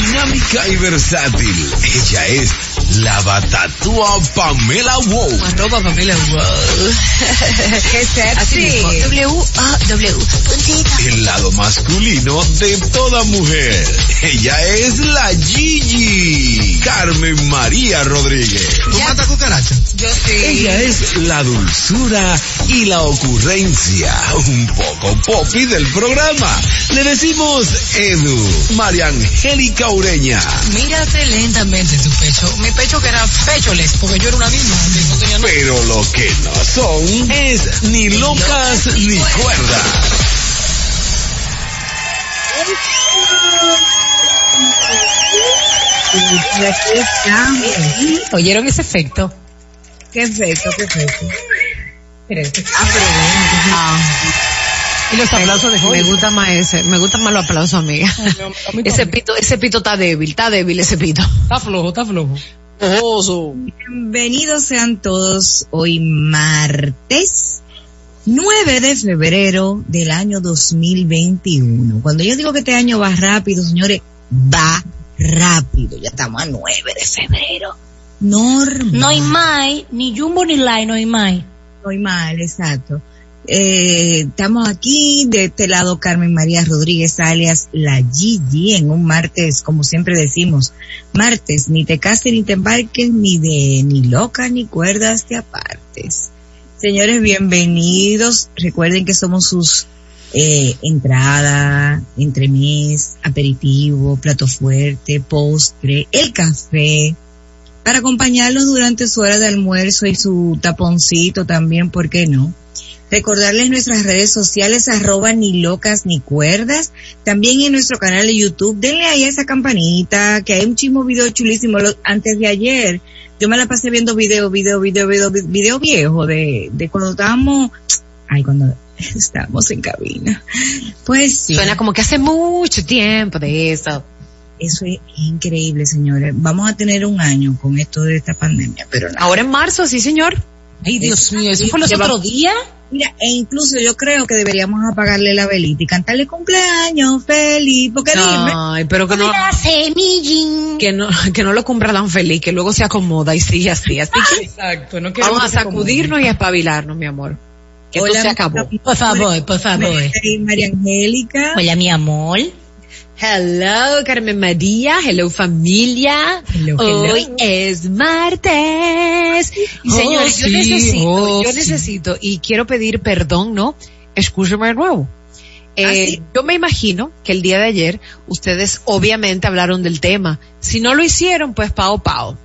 dinámica y versátil. Ella es la batatúa Pamela Wow. Arroba Pamela Wow. Qué sexy. W-A-W. El lado masculino de toda mujer. Ella es la Gigi. Carmen María Rodríguez. ¿Tú matas cucaracha? Yo sí. Ella es la dulzura y la ocurrencia. Un poco popi del programa. Le decimos Edu. María Angélica Ureña. Mírate lentamente tu pecho. Mi pecho que era pecholes, porque yo era una niña. No tenía nada. Pero lo que no son es ni locas ni cuerdas. ¿Oyeron ese efecto? Qué efecto, qué efecto. Ah, pero. Y los aplausos de Me gusta más ese, me gustan más los aplausos, amiga. A Ese pito, ese pito está débil, está débil ese pito. Está flojo, está flojo. Ojo. Bienvenidos sean todos hoy martes 9 de febrero del año 2021. Cuando yo digo que este año va rápido, señores, va rápido. Ya estamos a 9 de febrero. Normal. No hay más, ni Jumbo ni Lai, no hay más. Estoy mal, exacto. Eh, estamos aquí de este lado Carmen María Rodríguez alias La Gigi en un martes, como siempre decimos, martes, ni te cases ni te embarques, ni de ni loca ni cuerdas te apartes. Señores, bienvenidos. Recuerden que somos sus eh, entrada, entremés, aperitivo, plato fuerte, postre, el café, para acompañarlos durante su hora de almuerzo y su taponcito también, ¿por qué no? Recordarles nuestras redes sociales, arroba ni locas ni cuerdas. También en nuestro canal de YouTube, denle ahí a esa campanita, que hay un chismo video chulísimo. Lo- antes de ayer, yo me la pasé viendo video, video, video, video, video viejo de, de cuando estábamos, ay, cuando estábamos en cabina. Pues sí. Suena como que hace mucho tiempo de eso. Eso es increíble, señores. Vamos a tener un año con esto de esta pandemia, pero nada. Ahora en marzo, sí señor. Ay, Dios mío, ¿eso fue los otros días? Mira, e incluso yo creo que deberíamos apagarle la velita y cantarle cumpleaños feliz, porque dime, Ay, pero que no, que no, que no lo cumpla tan feliz, que luego se acomoda y sigue así. Así que Exacto, no queremos vamos a sacudirnos y a espabilarnos, mi amor. Que esto Hola, se acabó. Por favor, por favor. María Angélica. Hola, mi amor. Hello, Carmen María. Hello, familia. Hello, hello. Hoy es martes. Y Oh, señores, yo sí, necesito, oh, yo sí. necesito, y quiero pedir perdón, ¿no? Escúcheme de nuevo. Eh, ¿Ah, sí? Yo me imagino que el día de ayer ustedes obviamente hablaron del tema. Si no lo hicieron, pues pao pao.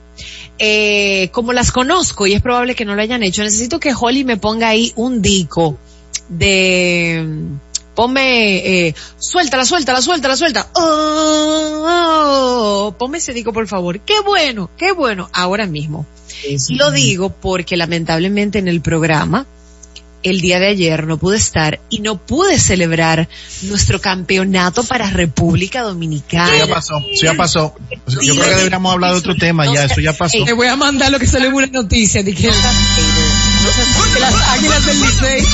Eh, como las conozco y es probable que no lo hayan hecho, necesito que Holly me ponga ahí un dico de ponme eh, suéltala, suéltala, suéltala, suelta. Oh, oh, ponme ese dico por favor. Qué bueno, qué bueno, ahora mismo. Eso. Lo digo porque lamentablemente en el programa el día de ayer no pude estar y no pude celebrar nuestro campeonato para República Dominicana. Eso ya pasó, eso ya pasó. Yo creo que deberíamos hablar de otro tema ya, eso ya pasó. Te voy a mandar lo que salió en una noticia de que, que las águilas del Licey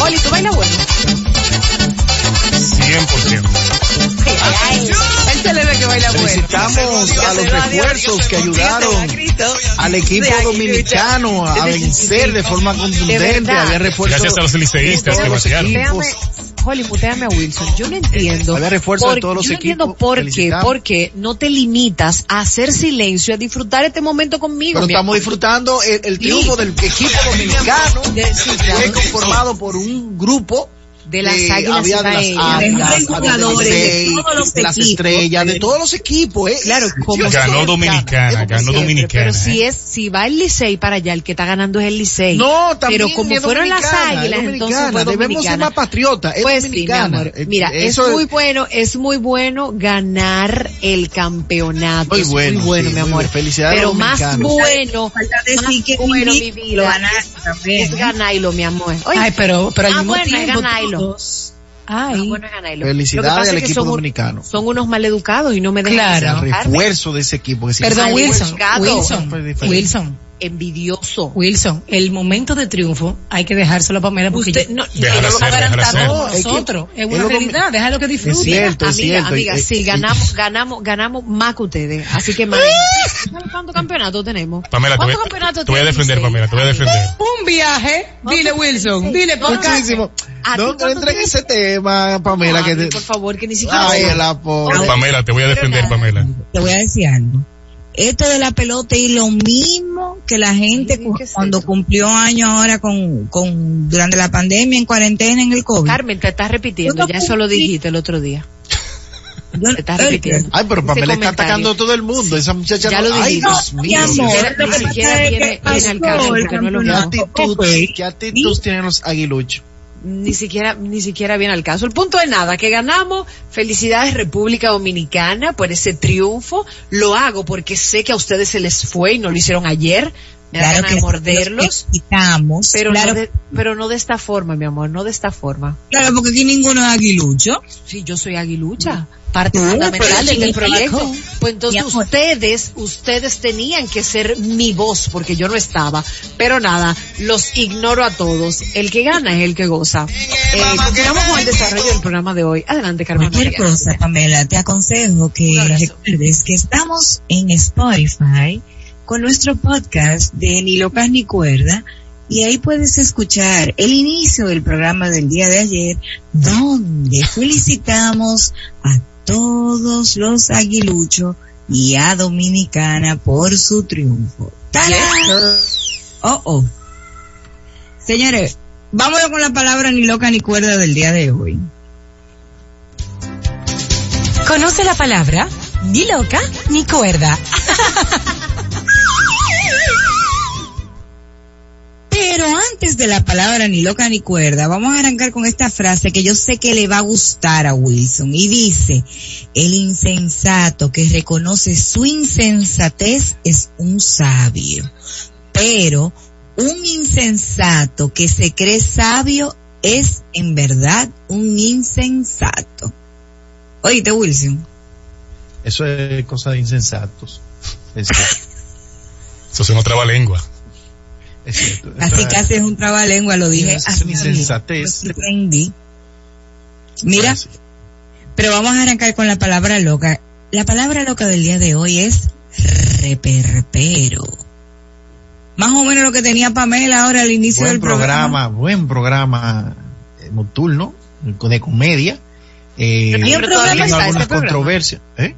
Oli, ¿tú bailas bueno? 100%. Él se le ve que baila bueno. Felicitamos a los refuerzos que ayudaron al equipo dominicano a vencer de forma contundente. verdad. Había refuerzos. Gracias a los liceístas de que. Muteame, Holly, muteame a Wilson. Yo no entiendo. Había refuerzo de por- todos los yo no entiendo equipos. por qué, Felicitamos. por qué no te limitas a hacer silencio, a disfrutar este momento conmigo. Pero estamos disfrutando el, el triunfo del equipo dominicano. De- sí, Fue conformado por un grupo De las Eh, águilas había de las águilas, jugadores de todos los de las equipos. estrellas, de todos los equipos, eh. Claro, como Ganó siempre, Dominicana, como ganó Dominicana. Pero si ¿eh? es, si va el Licey para allá, el que está ganando es el Licey. No, también Pero como es fueron las dominicana, águilas, entonces dominicana. fue Debemos ser dominicana. más patriotas, es Pues sí, mi dominicana. amor. Eh, Mira, eso es muy bueno, es muy bueno ganar el campeonato. Muy es bueno, muy bueno, sí, mi amor. Felicidades Pero más bueno, Falta decir más que bueno, mi vida, es, también. es ganarlo, mi amor. Oye, Ay, pero, pero al ah, mismo bueno, es tiempo ganarlo. todos, Ah, Ay. bueno, es. Felicidades al equipo son dominicano. Son unos maleducados y no me dejan Claro. El refuerzo de ese equipo. Que Perdón, Wilson. Wilson. Diferente. Wilson. Envidioso. Wilson, el momento de triunfo hay que dejárselo a Pamela porque Usted yo- no, Déjala no lo hacer, va a déjala garantar hacer. por No, es que- nosotros. Es es una realidad, déjalo que Es disfrute. cierto, es amiga, cierto. amiga, sí, eh, ganamos, ganamos, ganamos más que ustedes. Así que, ¿sabes cuántos campeonatos tenemos? Pamela, te voy, ¿Cuántos campeonatos te voy a defender? Pamela, te voy a defender. Un viaje, dile Wilson, dile Pamela. Muchísimo. ¿A ti No, no en ese tema, Pamela. Que te- por favor, que ni siquiera. Ay, la pobre. Pamela, te voy a defender. Pamela. Te voy a decir algo. Esto de la pelota y lo mismo que la gente Sí, cu- ¿qué es cuando cumplió años ahora con, con, durante la pandemia en cuarentena en el COVID. Carmen, te estás repitiendo, no ya eso lo dijiste el otro día. Yo- Te estás repitiendo. Ay, pero Pamela está atacando a todo el mundo. Esa muchacha Ya no- lo Ay, dijiste. Dios No, mi mío. amor, Ni siquiera- ni siquiera viene- viene al caso, porque no es lo ¿Qué actitud, qué actitud tienen los aguiluchos? Ni siquiera, ni siquiera viene al caso. El punto es nada, que ganamos. Felicidades República Dominicana por ese triunfo. Lo hago porque sé que a ustedes se les fue y no lo hicieron ayer. Claro ganas de que morderlos. los quitamos. Pero, claro, no de, pero no de esta forma, mi amor, no de esta forma. claro, porque aquí ninguno es aguilucho. Sí, yo soy aguilucha, parte Tú, fundamental pero de este sí, proyecto. Pues entonces ustedes, ustedes tenían que ser mi voz, porque yo no estaba. Pero nada, los ignoro a todos. El que gana es el que goza. Eh, continuamos con el desarrollo del programa de hoy. Adelante, Carmen. Cualquier María. cosa, Pamela, te aconsejo que recuerdes que estamos en Spotify con nuestro podcast de Ni Locas ni Cuerda y ahí puedes escuchar el inicio del programa del día de ayer donde felicitamos a todos los aguiluchos y a Dominicana por su triunfo. ¡Tarán! Oh, oh. Señores, vámonos con la palabra ni loca ni cuerda del día de hoy. Conoce la palabra, ni loca ni cuerda. Pero antes de la palabra ni loca ni cuerda, vamos a arrancar con esta frase que yo sé que le va a gustar a Wilson. Y dice, el insensato que reconoce su insensatez es un sabio. Pero un insensato que se cree sabio es en verdad un insensato. Oíste, Wilson. Eso es cosa de insensatos. Es cierto. Eso es una traba-lengua. Es cierto. Así es- cí es un trabalengua, lo dije Eso es una insensatez. Mira, Así. Pero vamos a arrancar con la palabra loca. La palabra loca del día de hoy es reperpero. Más o menos lo que tenía Pamela ahora al inicio Buen del programa, programa. buen programa nocturno, de comedia. Eh, Pero un programa está algunas este programa. controversias. ¿Eh?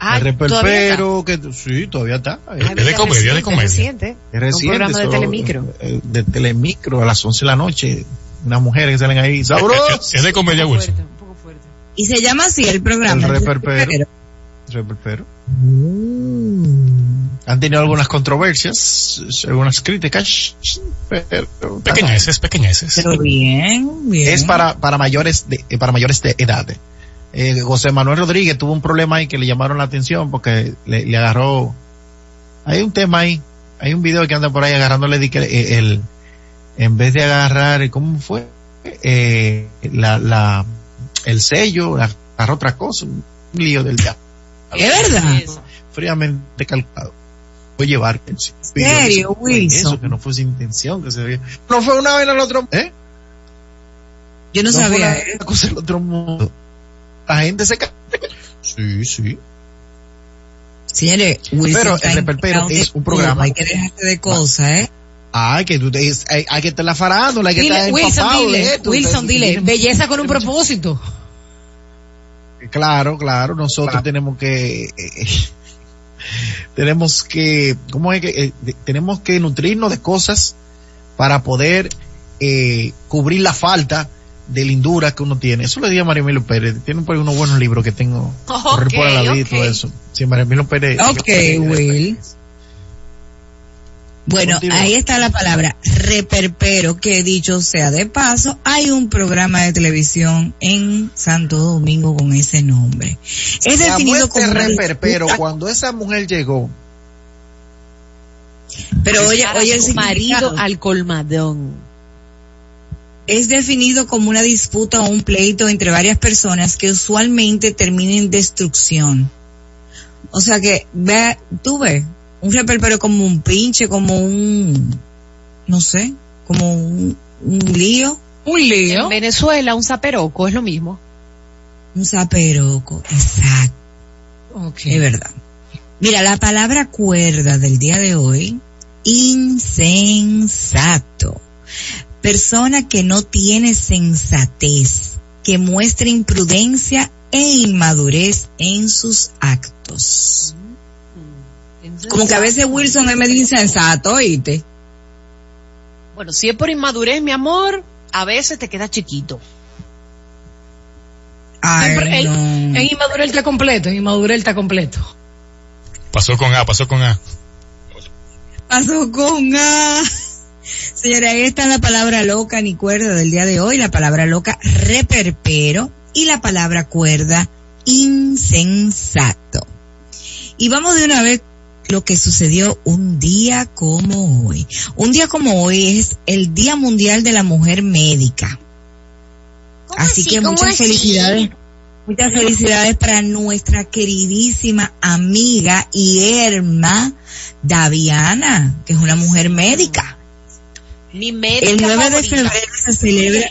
Ah, reperpero, que sí, todavía está. Eh, Ay, Es de comedia, de reciente, comedia. reciente. Es reciente. Un programa de Telemicro. eh, de Telemicro a las 11 de la noche. Unas mujeres que salen ahí, sabrosas. Es de comedia, Un poco Wilson. fuerte, un poco fuerte. Y se llama así el programa. El reperpero. Reperpero. Mm. Han tenido algunas controversias, algunas críticas, pero Pequeñeces, pequeñeces. Pero bien, bien. es para, para mayores de, eh, para mayores de edad. Eh, José Manuel Rodríguez tuvo un problema ahí que le llamaron la atención porque le, le agarró, hay un tema ahí, hay un video que anda por ahí agarrándole el, en vez de agarrar, ¿cómo fue? Eh, la, la, el sello, agarró otra cosa, un lío del diablo. Es verdad. fríamente calculado. Voy a llevar. ¿En serio, Wilson? Eso, que no fue sin intención, que se veía. No fue una vez en el otro, ¿eh? Yo no, fue sabía. otro mundo. La gente se ca- Sí, sí. Señores, Wilson Pero el reperpero es un programa. Hay que dejarse de cosas, ¿eh? Ay, que tú te, hay, hay que estar la farándula, hay que Dile, estar Wilson, empapado dile, esto. Wilson, Entonces, dile, belleza con un propósito. Claro, claro, nosotros tenemos que, eh, tenemos que, ¿cómo es que? eh, de- tenemos que nutrirnos de cosas para poder eh, cubrir la falta de lindura que uno tiene. Eso le dije a María Emilio Pérez. Tiene por ahí unos buenos libros que tengo. correr por la vida y ok. todo eso. Sí, María Emilio Pérez. Ok, Will. Bueno, ahí está la palabra reperpero, que dicho sea de paso, hay un programa de televisión en Santo Domingo con ese nombre. Es definido como reperpero disputa- cuando esa mujer llegó. pero oye, Para oye el su marido al colmadón. Es definido como una disputa o un pleito entre varias personas que usualmente termina en destrucción. O sea que, ve, tú ves, un reperpero como un pinche, como un, no sé, como un, un lío, Un lío. En Venezuela, un zaperoco es lo mismo. un zaperoco, exacto. Ok. Es verdad. Mira, la palabra cuerda del día de hoy, insensato. Persona que no tiene sensatez, que muestra imprudencia e inmadurez en sus actos. Como que a veces Wilson es medio insensato, oíste. Bueno, si es por inmadurez, mi amor, a veces te queda chiquito. Ay, Siempre- no. En Inmadurez está completo, en Inmadurez está completo. Pasó con A, pasó con A. pasó con A. Señora, ahí está la palabra loca ni cuerda del día de hoy, la palabra loca reperpero y la palabra cuerda insensato. Y vamos de una vez lo que sucedió un día como hoy. Un día como hoy es el Día Mundial de la Mujer Médica. Así que muchas felicidades. Muchas felicidades para nuestra queridísima amiga y herma Daviana, que es una mujer médica. Mi médica El 9 de febrero se celebra,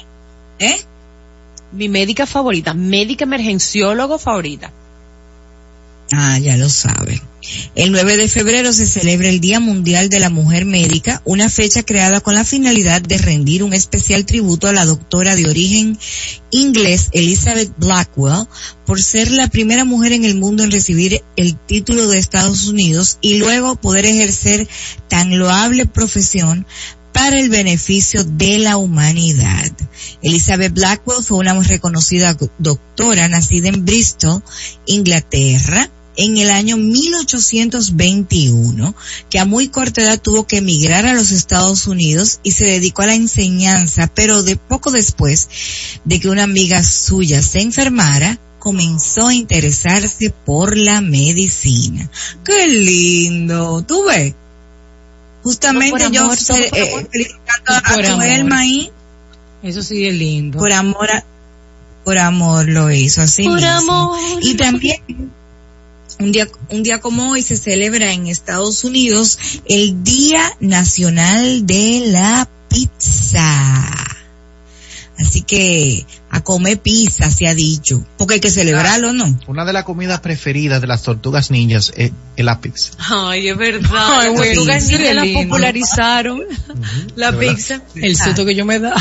¿eh? Mi médica favorita, médica emergenciólogo favorita. Ah, ya lo sabe. El 9 de febrero se celebra el Día Mundial de la Mujer Médica, una fecha creada con la finalidad de rendir un especial tributo a la doctora de origen inglés Elizabeth Blackwell por ser la primera mujer en el mundo en recibir el título de Estados Unidos y luego poder ejercer tan loable profesión para el beneficio de la humanidad. Elizabeth Blackwell fue una reconocida doctora nacida en Bristol, Inglaterra, en el año 1821, que a muy corta edad tuvo que emigrar a los Estados Unidos y se dedicó a la enseñanza, pero de poco después de que una amiga suya se enfermara, comenzó a interesarse por la medicina. ¡Qué lindo! ¿Tú ves? Justamente yo eh, felicitando a. Elma ahí, Eso sí es lindo. por amor a- por amor lo hizo así Por mismo. amor. y también un día un día como hoy se celebra en Estados Unidos el Día Nacional de la Pizza así que a comer pizza se ha dicho porque hay que celebrarlo no Una de las comidas preferidas de las tortugas ninjas es, la pizza. Ay, es verdad. Ay, Las tortugas ninja la popularizaron. La ¿verdad? pizza. El susto que yo me da.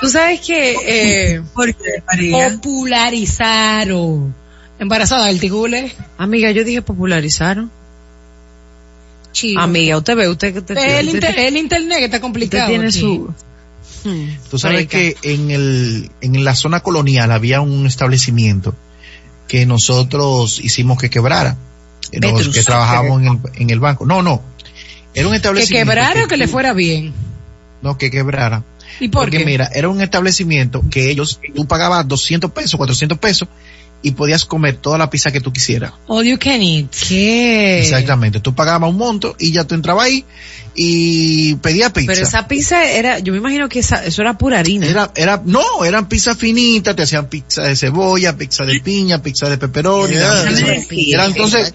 Tú sabes que, eh, María Popularizaron. Embarazada del tigule. amiga, yo dije popularizaron. Chivo. Amiga, usted ve, usted, usted, el, usted- inter- el internet que está usted complicado. tiene aquí. su... Tú sabes que en el, en la zona colonial había un establecimiento que nosotros hicimos que quebrara. Eh, los Petrus. que trabajábamos en el, en el banco. No, no. Era un Que establecimiento. quebrara o que le fuera bien. No, que quebrara. ¿Y por Porque qué? mira, era un establecimiento que ellos, tú pagabas 200 pesos, 400 pesos y podías comer toda la pizza que tú quisieras. All you can eat. ¿Qué? Exactamente. Tú pagabas un monto y ya tú entrabas ahí y pedías pizza. Pero esa pizza era, yo me imagino que esa, eso era pura harina. Era, era, no, eran pizza finitas, te hacían pizza de cebolla, pizza de piña, pizza de pepperoni. Yeah. decir, era entonces,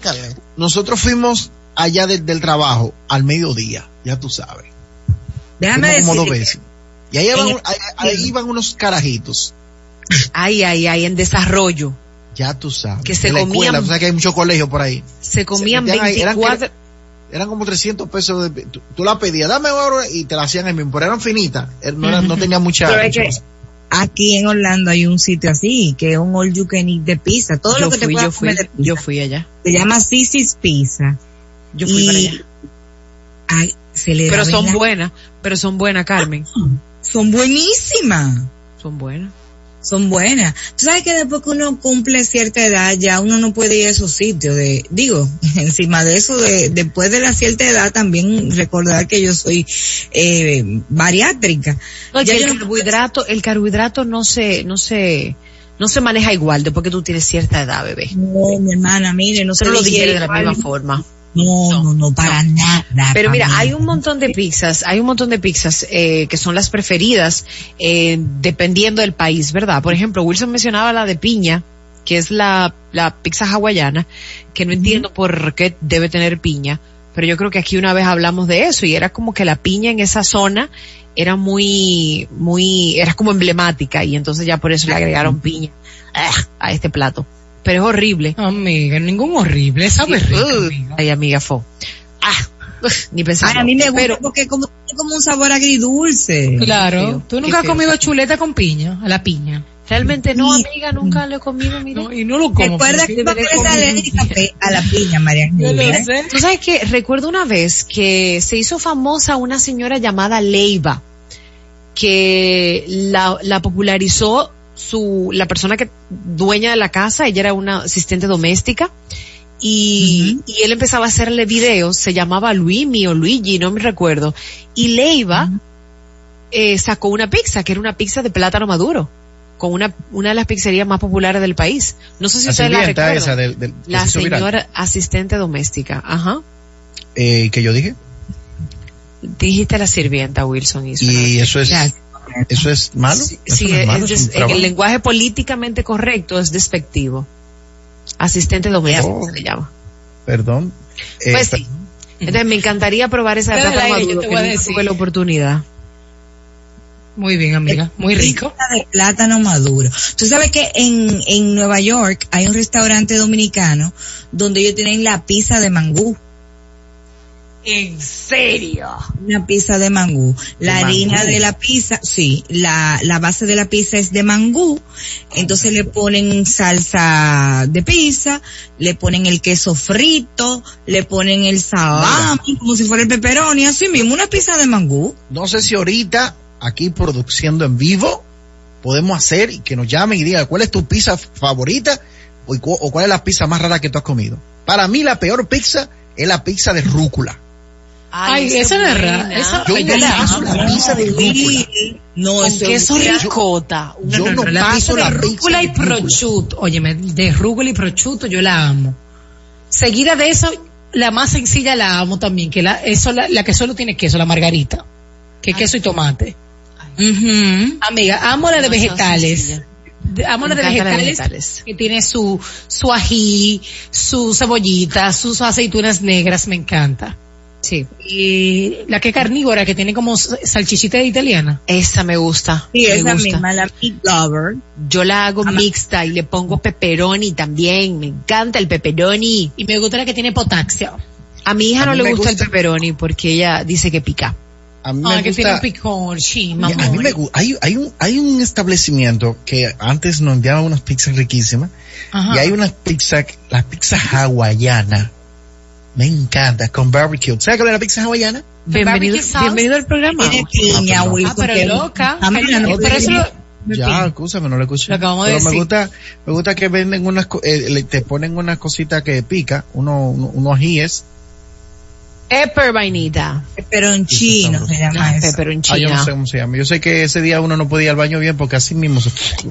nosotros fuimos allá de- del trabajo al mediodía, ya tú sabes. déjame Fuimos como dos decir veces. Y ahí iban, ahí, ahí iban unos carajitos, Ay, ay, ay, en desarrollo. Ya tú sabes. Que se la comían- escuela, tú sabes que hay muchos colegios por ahí. Se comían ahí, eran 24, Eran como 300 pesos, de, tú, tú la pedías, dame ahora y te la hacían ahí mismo, pero eran finitas, eh, no, eran- no tenía mucha... Pero es que aquí en Orlando hay un sitio así que es un all you can eat de pizza todo yo lo que te fui, puedas yo fui, comer de pizza yo fui allá. se llama Sisi's Pizza Yo fui para allá. y ay, se le Pero son la- buenas, pero son buenas, Carmen. son buenísimas Son buenas. Son buenas. Tú sabes que después que uno cumple cierta edad, ya uno no puede ir a esos sitios de, digo, encima de eso, de, después de la cierta edad también recordar que yo soy, eh, bariátrica. No, Ya el no- carbohidrato, el carbohidrato no se, no se, no se maneja igual después que tú tienes cierta edad, bebé. No, mi hermana, mire, no se lo digiere de la misma forma. No, no, no, para nada. Pero mira, hay un montón de pizzas, hay un montón de pizzas eh, que son las preferidas eh, dependiendo del país, ¿verdad? Por ejemplo, Wilson mencionaba la de piña, que es la, la pizza hawaiana, que no entiendo por qué debe tener piña, pero yo creo que aquí una vez hablamos de eso y era como que la piña en esa zona era muy, muy, era como emblemática y entonces ya por eso le agregaron piña ah, a este plato. Pero es horrible. Amiga, ningún horrible, sabe Sí, rico, uh, amiga. Ay, amiga, fo. Ah, uf, ni pensar. A mí me gusta Pero, porque como, tiene como un sabor agridulce. Claro, tú nunca has feo. comido chuleta con piña, a la piña. Realmente no, Sí. amiga, nunca lo he comido, mira. No, y no lo como. Recuerda que es alérgica pe- a la piña, María Yo lo Ángeles. sé. Tú sabes que recuerdo una vez que se hizo famosa una señora llamada Leiva, que la, la popularizó su, la persona que, dueña de la casa, ella era una asistente doméstica, y, y él empezaba a hacerle videos, se llamaba Luimi o Luigi, no me recuerdo, y Leiva, eh, sacó una pizza, que era una pizza de plátano maduro, con una, una de las pizzerías más populares del país. No sé si La ustedes la recuerdan. esa del, del- que La se hizo viral. señora asistente doméstica, ajá. Eh, que yo dije. Dijiste la sirvienta, Wilson. Y, eso es. Eso es malo. Sí, Eso sí, no es es malo, des- es un en el lenguaje políticamente correcto es despectivo. Asistente doméstico Oh. se le llama. Perdón. Eh, Pues sí. Entonces me encantaría probar esa de plátano maduro, te que tuve la oportunidad. Muy bien, amiga, muy rico. De plátano maduro. Tú sabes que en, en Nueva York hay un restaurante dominicano donde ellos tienen la pizza de mangú. ¿En serio? Una pizza de mangú. La ¿De harina mangú? de la pizza, sí, la, la base de la pizza es de mangú. Entonces le ponen salsa de pizza, le ponen el queso frito, le ponen el salami, como si fuera el pepperoni, así mismo, una pizza de mangú. no sé si ahorita, aquí produciendo en vivo, podemos hacer y que nos llamen y digan cuál es tu pizza favorita o, o cuál es la pizza más rara que tú has comido. Para mí la peor pizza es la pizza de rúcula. Ay, esa no es esa- Yo Ay, no yo la paso amo. la pizza de rúcula. No, eso queso es- ricota. Yo no, la paso pizza la de rúcula y de prosciutto. Óyeme, de rúcula y prosciutto yo la amo. Seguida de eso, la más sencilla la amo también, que la, eso, la, la que solo tiene queso, la margarita. Que queso y tomate. Ujú. Amiga, amo la de No, esa vegetales. Amo la de encanta la de vegetales, vegetales. que tiene su, su ají, su cebollita, sus aceitunas negras, me encanta. Sí. Y la que es carnívora, que tiene como salchichita de italiana. Esa me gusta. Sí, me esa gusta. misma, la meat lover. Yo la hago mixta y le pongo pepperoni también. Me encanta el pepperoni. Y me gusta la que tiene potasio. A mi hija A no le me gusta, gusta- el pepperoni porque ella dice que pica. A mí Ah, me que tiene un gusta, picón, sí, a mí me gusta, hay, hay un, hay un establecimiento que antes nos enviaba unas pizzas riquísimas Ajá. y hay unas pizzas, la pizza hawaiana. Me encanta, con barbecue. ¿Sabes cuál es la pizza hawaiana? Bienvenido, bienvenido al programa. Tiene piña, Ah. Ah, pero que- loca. Ah, mira, no Pero eso lo- Ya, escúchame, no lo escuché. Lo acabamos de Pero me decir. gusta, me gusta que venden unas, eh, le- te ponen unas cositas que pica, uno, uno- unos ajíes. Pepper vainita. Peperoncino se llama eso. Ah, yo no sé cómo se llama. Yo sé que ese día uno no podía ir al baño bien porque así mismo se...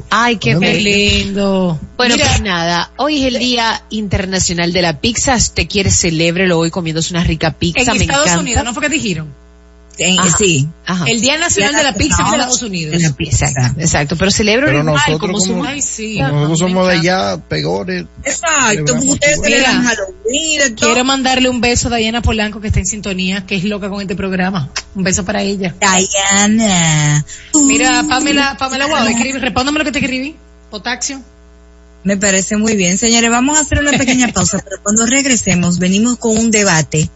Ay, qué lindo. Bueno, Mira, pues nada, hoy es el Día Internacional de la Pizza. Si usted quiere, celébrelo hoy comiéndose una rica pizza. en me Estados encanta. Unidos, ¿no fue que dijeron? En- Ajá. sí. Ajá. El Día Nacional de la Pizza es de Estados Unidos. De la pizza. Exacto, exacto. Pero celebro Pero igual, nosotros como como- somos- Ay, sí. Nosotros somos de allá, peores. Exacto, ustedes celebran Halloween. Quiero mandarle un beso a Diana Polanco que está en sintonía, que es loca con este programa. Un beso para ella. Diana. Mira, Pamela, Pamela Guau, escribe, respóndame lo que te escribí. Potaxio. Me parece muy bien. Señores, vamos a hacer una pequeña pausa, pero cuando regresemos venimos con un debate.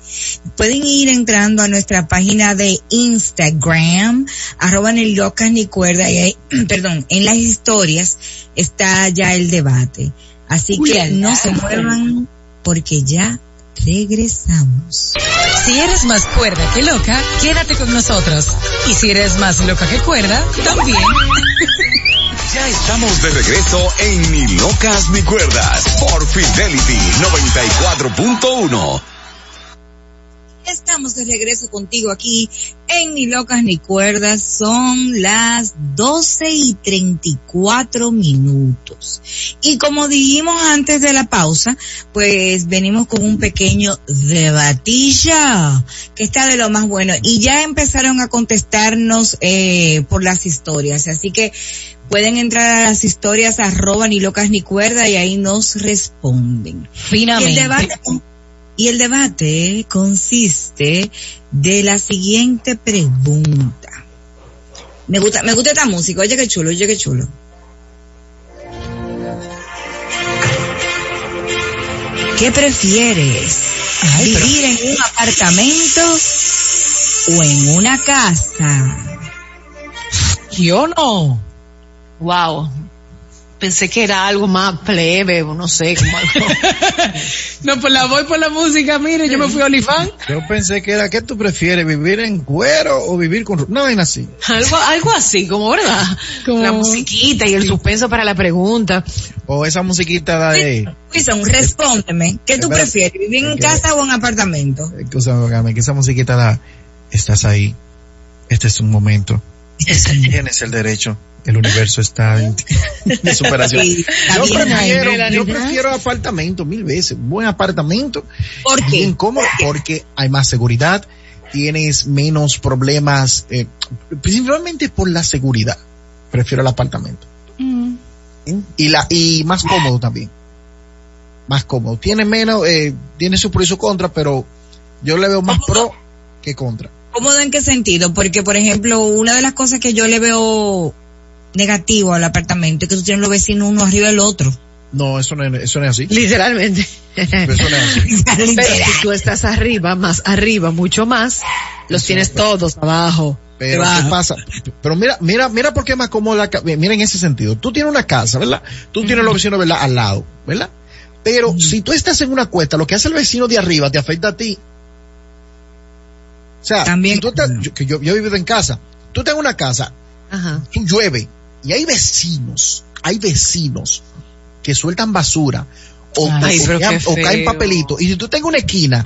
Pueden ir entrando a nuestra página de Instagram, arroba ni locas ni cuerda, y ahí, perdón, en las historias está ya el debate. Así que no se muevan porque ya regresamos. Si eres más cuerda que loca, quédate con nosotros. Y si eres más loca que cuerda, también. Ya estamos de regreso en Ni Locas ni Cuerdas por Fidelity 94.1. estamos de regreso contigo aquí en Ni Locas ni Cuerdas. Son las 12 y 34 minutos. Y como dijimos antes de la pausa, pues venimos con un pequeño debatilla que está de lo más bueno. Y ya empezaron a contestarnos eh, por las historias. Así que pueden entrar a las historias arroba ni locas ni cuerda y ahí nos responden. El debate, y el debate consiste de la siguiente pregunta. Me gusta, me gusta esta música, oye qué chulo, oye qué chulo. ¿Qué prefieres? ¿Vivir en un apartamento o en una casa? Yo no. Wow. Pensé que era algo más plebe, o no sé, como algo. No, pues la voy por la música, mire, yo me fui a Olifán. Yo pensé que era, ¿qué tú prefieres? ¿Vivir en cuero o vivir con... No, vaina así. algo, algo así, como verdad. Como- La musiquita y el suspenso para la pregunta. O esa musiquita de... Wilson, respóndeme. ¿Qué tú Espera, prefieres? ¿Vivir en casa o en apartamento? Escúchame, que esa musiquita da... Estás ahí. Este es un momento. Tienes el derecho. El universo está en de superación. Yo prefiero, yo prefiero apartamento mil veces. Buen apartamento. ¿Por qué? Bien cómodo porque hay más seguridad, tienes menos problemas, eh, principalmente por la seguridad. Prefiero el apartamento. ¿Sí? Y la y más cómodo también. Más cómodo. Tiene menos, eh, tiene su pro y su contra, pero yo le veo más pro que contra. ¿Cómodo en qué sentido? Porque, por ejemplo, una de las cosas que yo le veo negativo al apartamento es que tú tienes los vecinos uno arriba del otro. No, eso no es, eso no es así. Literalmente. Eso no es así. Pero si tú estás arriba, más arriba, mucho más, los tienes todos abajo. Pero. ¿qué pasa? Pero mira, mira, mira por qué más cómodo la mira en ese sentido. Tú tienes una casa, ¿verdad? Tú tienes los vecinos, ¿verdad? Al lado, ¿verdad? Pero si tú estás en una cuesta, lo que hace el vecino de arriba te afecta a ti. O sea, También. si tú estás, yo, que yo, yo he vivido en casa, tú en una casa, Ajá. tú llueve y hay vecinos, hay vecinos que sueltan basura o, Ay, o pero caen- qué o caen feo. papelitos. Y si tú en una esquina,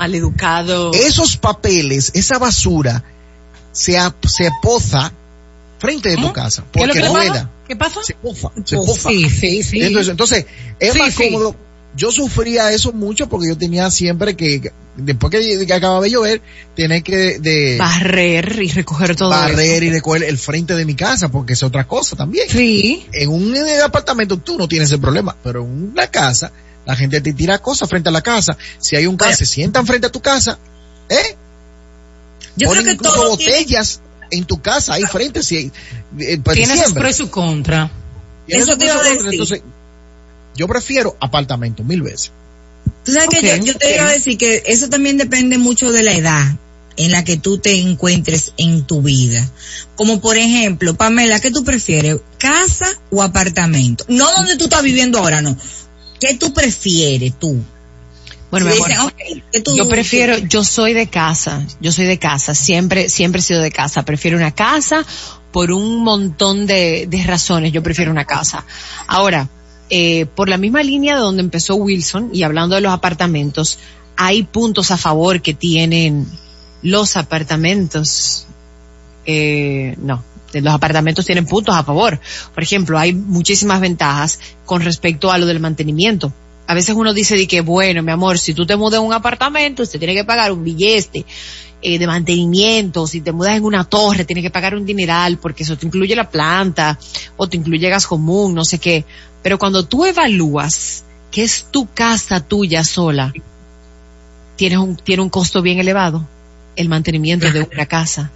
esos papeles, esa basura, se, ap- se poza frente de tu casa. ¿Qué es lo Porque que rueda. ¿Qué pasa? Se poza, se poza. Sí, sí, sí. Entonces, entonces, es Sí, más sí. cómodo. Yo sufría eso mucho porque yo tenía siempre que, después que, que acababa de llover, tener que de Barrer y recoger todo barrer eso. y recoger el frente de mi casa porque es otra cosa también. Sí. En un apartamento tú no tienes el problema, pero en una casa, la gente te tira cosas frente a la casa. Si hay un caso, se sientan frente a tu casa, ¿eh? Yo creo que incluso todo tiene- botellas en tu casa ahí frente si eh, para Tiene sus diciembre. pros y su contra. Eso te iba a decir. Entonces, yo prefiero apartamento mil veces. Tú sabes que Ok, yo, yo te iba a decir que eso también depende mucho de la edad en la que tú te encuentres en tu vida. Como por ejemplo, Pamela, ¿qué tú prefieres? ¿Casa o apartamento? No donde tú estás viviendo ahora, no. ¿Qué tú prefieres tú? Bueno, dicen, amor, ok, ¿qué tú- yo prefiero, yo soy de casa, yo soy de casa, siempre, siempre he sido de casa, prefiero una casa por un montón de, de razones, yo prefiero una casa. Ahora, eh, por la misma línea de donde empezó Wilson y hablando de los apartamentos, hay puntos a favor que tienen los apartamentos. Eh, no, los apartamentos tienen puntos a favor. Por ejemplo, hay muchísimas ventajas con respecto a lo del mantenimiento. A veces uno dice de que, bueno, mi amor, si tú te mudas en un apartamento, usted tiene que pagar un billete eh, de mantenimiento. Si te mudas en una torre, tienes que pagar un dineral porque eso te incluye la planta o te incluye gas común, no sé qué. Pero cuando tú evalúas que es tu casa tuya sola, tienes un, tiene un costo bien elevado el mantenimiento de una casa.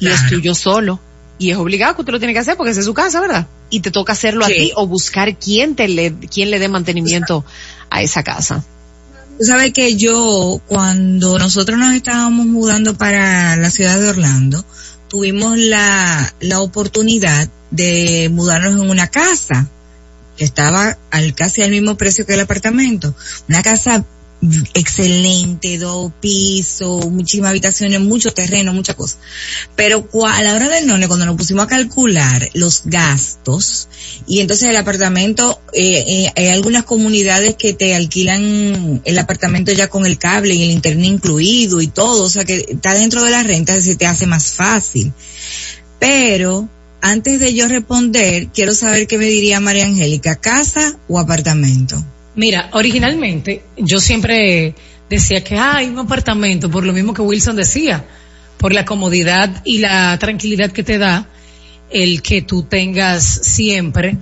Y es tuyo solo. Y es obligado que usted lo tiene que hacer porque esa es su casa, ¿verdad? Y te toca hacerlo Sí. a ti o buscar quién te le, quién le dé mantenimiento a esa casa. Tú sabes que yo, cuando nosotros nos estábamos mudando para la ciudad de Orlando, tuvimos la, la oportunidad de mudarnos en una casa que estaba al casi al mismo precio que el apartamento. Una casa excelente, dos pisos, muchísimas habitaciones, mucho terreno, muchas cosas. Pero a la hora del none, cuando nos pusimos a calcular los gastos, y entonces el apartamento, eh, eh, hay algunas comunidades que te alquilan el apartamento ya con el cable y el internet incluido y todo, o sea que está dentro de la renta, se te hace más fácil. Pero, antes de yo responder, quiero saber qué me diría María Angélica, casa o apartamento. Mira, originalmente yo siempre decía que hay un apartamento, por lo mismo que Wilson decía, por la comodidad y la tranquilidad que te da el que tú tengas siempre,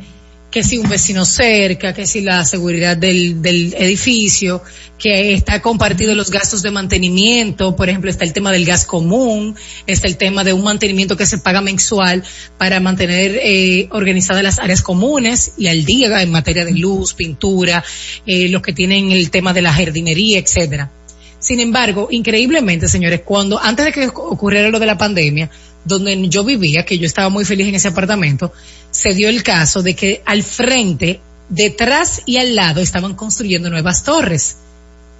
que si un vecino cerca, que si la seguridad del, del edificio, que está compartido los gastos de mantenimiento, por ejemplo, está el tema del gas común, está el tema de un mantenimiento que se paga mensual para mantener eh, organizadas las áreas comunes y al día en materia de luz, pintura, eh, los que tienen el tema de la jardinería, etcétera. Sin embargo, increíblemente, señores, cuando antes de que ocurriera lo de la pandemia, donde yo vivía, que yo estaba muy feliz en ese apartamento, se dio el caso de que al frente, detrás y al lado estaban construyendo nuevas torres.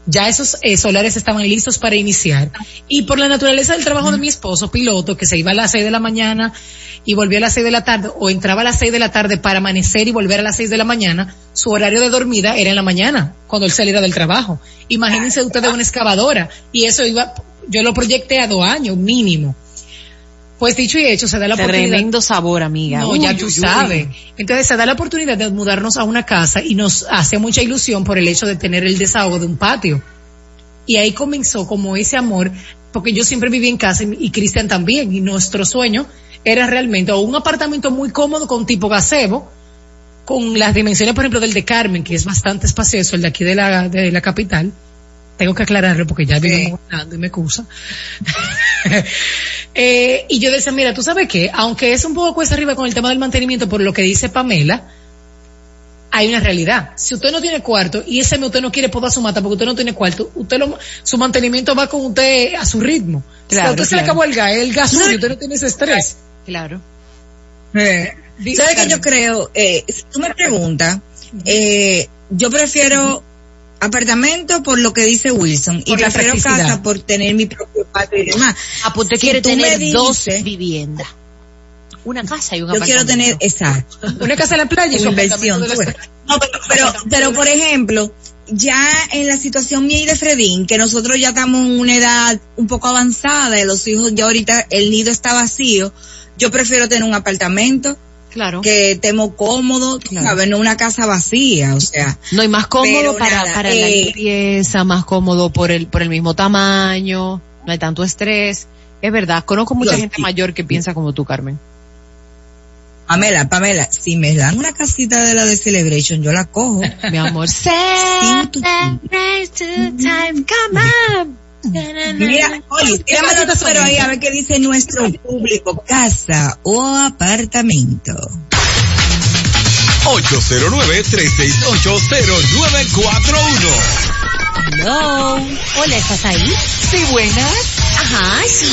Ya esos eh, solares estaban listos para iniciar. Y por la naturaleza del trabajo de mi esposo, piloto, que se iba a las seis de la mañana y volvía a las seis de la tarde, o entraba a las seis de la tarde para amanecer y volver a las seis de la mañana, su horario de dormida era en la mañana, cuando él saliera del trabajo. Imagínense ustedes una excavadora. Y eso iba, yo lo proyecté a dos años mínimo. Pues dicho y hecho, se da la oportunidad. Tremendo sabor, amiga. No, Uy, ya tú uy. sabes. Entonces se da la oportunidad de mudarnos a una casa y nos hace mucha ilusión por el hecho de tener el desahogo de un patio. Y ahí comenzó como ese amor, porque yo siempre viví en casa y y Cristian también, y nuestro sueño era realmente o un apartamento muy cómodo con tipo gazebo, con las dimensiones, por ejemplo, del de Carmen, que es bastante espacioso, el de aquí de la, de la capital. Tengo que aclararlo porque ya vivimos hablando y me excusa. Eh, y yo decía, mira, tú sabes qué, aunque es un poco cuesta arriba con el tema del mantenimiento, por lo que dice Pamela, hay una realidad. Si usted no tiene cuarto y ese mes usted no quiere podar su mata porque usted no tiene cuarto, usted lo, su mantenimiento va con usted a su ritmo. Claro, si a usted se le claro. acabó el gas, el gas suyo, usted no tiene ese estrés. Claro. Eh, ¿Sabes qué yo creo? Eh, si tú me preguntas, eh, yo prefiero apartamento por lo que dice Wilson y Por prefiero casa por tener mi propio patio y demás. Ah, pues usted Si quiere tener dices- dos viviendas. Una casa y un Yo quiero apartamento. tener, exacto, Una casa en la playa y una inversión. No, pero, pero, pero, por ejemplo, ya en la situación mía y de Fredín, que nosotros ya estamos en una edad un poco avanzada, y los hijos ya ahorita el nido está vacío, yo prefiero tener un apartamento Claro. que estemos cómodos, Claro. ¿sabes? No una casa vacía, o sea. No, y más cómodo para, nada, para la eh, limpieza, más cómodo por el, por el mismo tamaño, no hay tanto estrés. Es verdad, conozco mucha gente sí. mayor que piensa como tú, Carmen. Pamela, Pamela, si me dan una casita de la de Celebration, yo la cojo. Mi amor, tu- time, come on. Mira, oye, los números ahí a ver qué dice nuestro público, casa o apartamento. 809-368-0941. Hello. Hola, ¿estás ahí? Sí, buenas. Ajá, sí.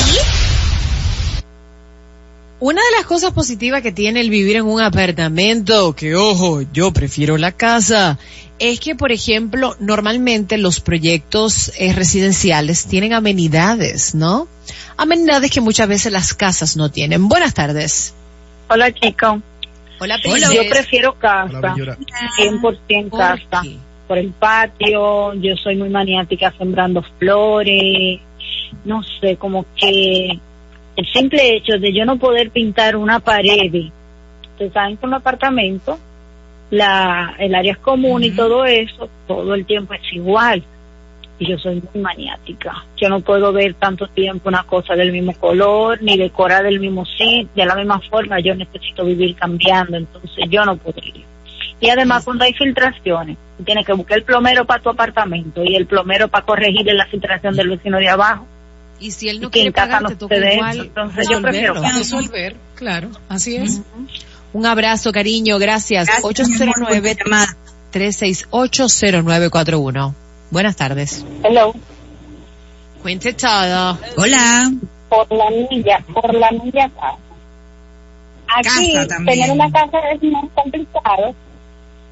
Una de las cosas positivas que tiene el vivir en un apartamento, que ojo, yo prefiero la casa, es que, por ejemplo, normalmente los proyectos eh, residenciales tienen amenidades, ¿no? Amenidades que muchas veces las casas no tienen. Buenas tardes. Hola chicos, Hola, yo prefiero casa, Hola, Bellura. 100% casa, por el patio, yo soy muy maniática sembrando flores, no sé, como que el simple hecho de yo no poder pintar una pared, ustedes saben que un apartamento, la, el área es común y todo eso, todo el tiempo es igual. Y yo soy muy maniática. Yo no puedo ver tanto tiempo una cosa del mismo color, ni decorar del mismo sitio, de la misma forma. Yo necesito vivir cambiando, entonces yo no podría. Y además, cuando hay filtraciones, tienes que buscar el plomero para tu apartamento y el plomero para corregirle la filtración del vecino de abajo. Y si él no quiere en pagar, no te toca igual entonces yo prefiero. Resolver, claro, así es. Un abrazo, cariño, gracias. Gracias, mi amor, por tu 809 llamada. 3680941. Buenas tardes. Hello. Cuente todo. Hola. por la milla, por la milla casa. Aquí Casa también. tener una casa es más complicado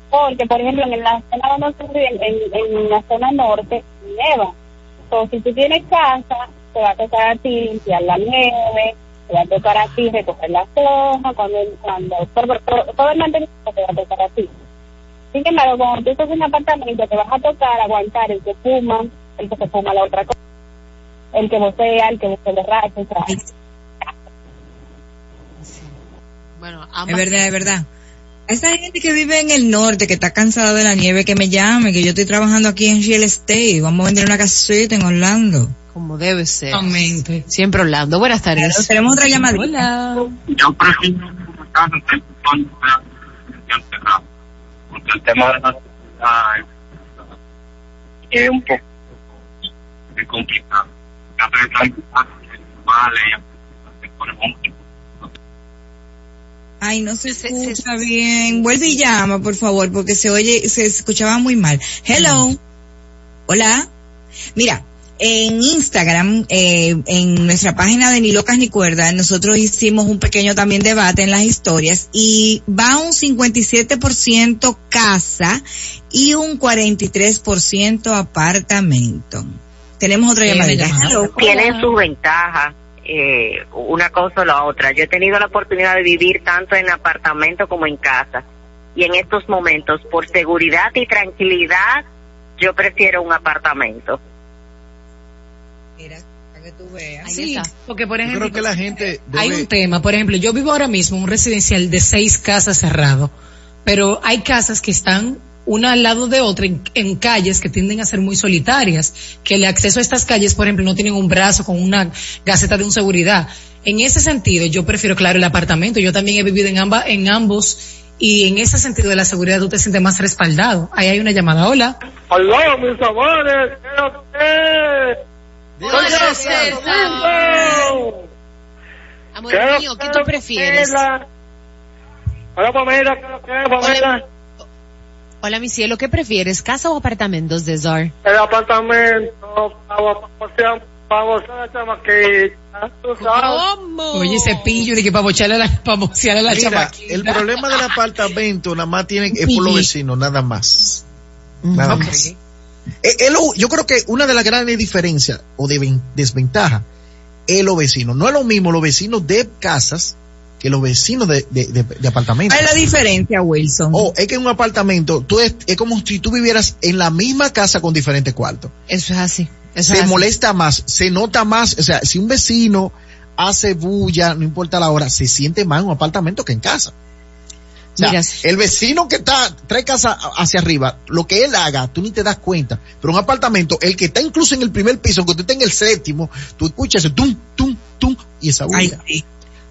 porque, por ejemplo, en la zona donde estoy viviendo, en, en la zona norte, neva. Entonces, si tú tienes casa, te va a tocar a ti limpiar la nieve, te va a tocar a ti recoger las hojas, cuando, cuando todo, todo- todo el mantenimiento te va a tocar a ti. Sin embargo, cuando tú estás en un apartamento, te vas a tocar aguantar el que fuma, el que se fuma la otra cosa, el que vocea, el que se derracha, o sea, Bueno, Es verdad, es verdad. A esa gente que vive en el norte, que está cansada de la nieve, que me llame, que yo estoy trabajando aquí en real estate. Vamos a vender una casita en Orlando. Como debe ser. Totalmente. Siempre Orlando. Buenas Claro, tardes. tenemos otra llamadita. Hola. yo prefiero porque el tema de la seguridad es, un poco complicado Ay, no se escucha bien. Vuelve y llama, por favor, porque se oye, se escuchaba muy mal. Hello. Hola. Mira, en Instagram, eh, en nuestra página de Ni Locas Ni Cuerdas, nosotros hicimos un pequeño también debate en las historias y va un 57% casa y un 43% apartamento. Tenemos otra llamadita. tienen sus ventajas, eh, una cosa o la otra. Yo he tenido la oportunidad de vivir tanto en apartamento como en casa. Y en estos momentos, por seguridad y tranquilidad, yo prefiero un apartamento. Mira, para que tú veas. Sí, porque por Yo ejemplo, creo que la gente hay un tema, por ejemplo, yo vivo ahora mismo en un residencial de seis casas cerrado, pero hay casas que están una al lado de otra en, en calles que tienden a ser muy solitarias, que el acceso a estas calles, por ejemplo, no tienen un brazo con una gaceta de un seguridad. En ese sentido, yo prefiero, claro, el apartamento. Yo también he vivido en, amba, en ambos y en ese sentido de la seguridad tú te sientes más respaldado. Ahí hay una llamada. Hola. ¡Aló, mis amores! Amor mío, ¿qué tú prefieres? Hola, Pamela, ¿qué Hola, hola, mi cielo, ¿qué prefieres? ¿Casa o apartamentos de Zar? El apartamento, para para la chamaquita, tú sabes. ¿Cómo? Oye, cepillo de que para a la, para a la Mira, chamaquita. el problema del apartamento nada más tiene es por los vecinos, nada más. Nada Ok. más. Eh, es lo- yo creo que una de las grandes diferencias o de ven- desventajas es los vecinos. No es lo mismo los vecinos de casas que los vecinos de, de, de- de apartamentos. ¿Cuál es la diferencia, Wilson? O es que en un apartamento tú es, es como si tú vivieras en la misma casa con diferentes cuartos. Eso es así. Eso se es así. molesta más, se nota más, o sea, si un vecino hace bulla, no importa la hora, se siente más en un apartamento que en casa. O sea, Mira, el vecino que está tres casas hacia arriba, lo que él haga, tú ni te das cuenta. Pero un apartamento, el que está incluso en el primer piso, aunque tú estés en el séptimo, tú escuchas ese tum, tum, tum, y esa bulla. Ay, sí.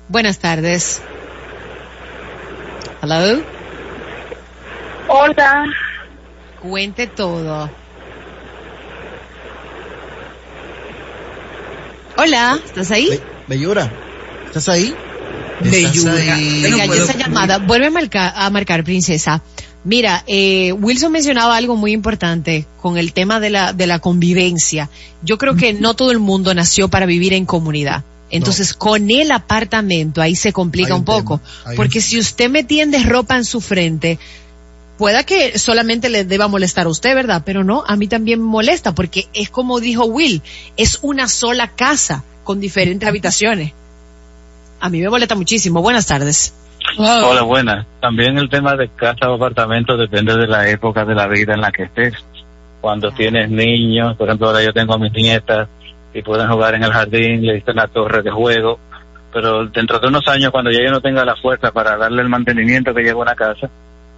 Buenas tardes. Hello. Hola. Cuente todo. Hola, ¿estás ahí? Be- Bellura, ¿estás ahí? Yo no Venga, puedo esa llamada, vuelve a marcar, a marcar, princesa. Mira, eh, Wilson mencionaba algo muy importante con el tema de la, de la convivencia. Yo creo que no todo el mundo nació para vivir en comunidad. Entonces, con el apartamento ahí se complica un un poco. un Porque si usted me tiende ropa en su frente, pueda que solamente le deba molestar a usted, ¿verdad? Pero no, a mí también me molesta porque es como dijo Will, es una sola casa con diferentes habitaciones. A mí me molesta muchísimo. Buenas tardes. Wow. Hola, buenas. También el tema de casa o apartamento depende de la época de la vida en la que estés. Cuando tienes niños, por ejemplo, ahora yo tengo a mis nietas y pueden jugar en el jardín, le dicen la torre de juego, pero dentro de unos años, cuando ya yo no tenga la fuerza para darle el mantenimiento que lleva una casa,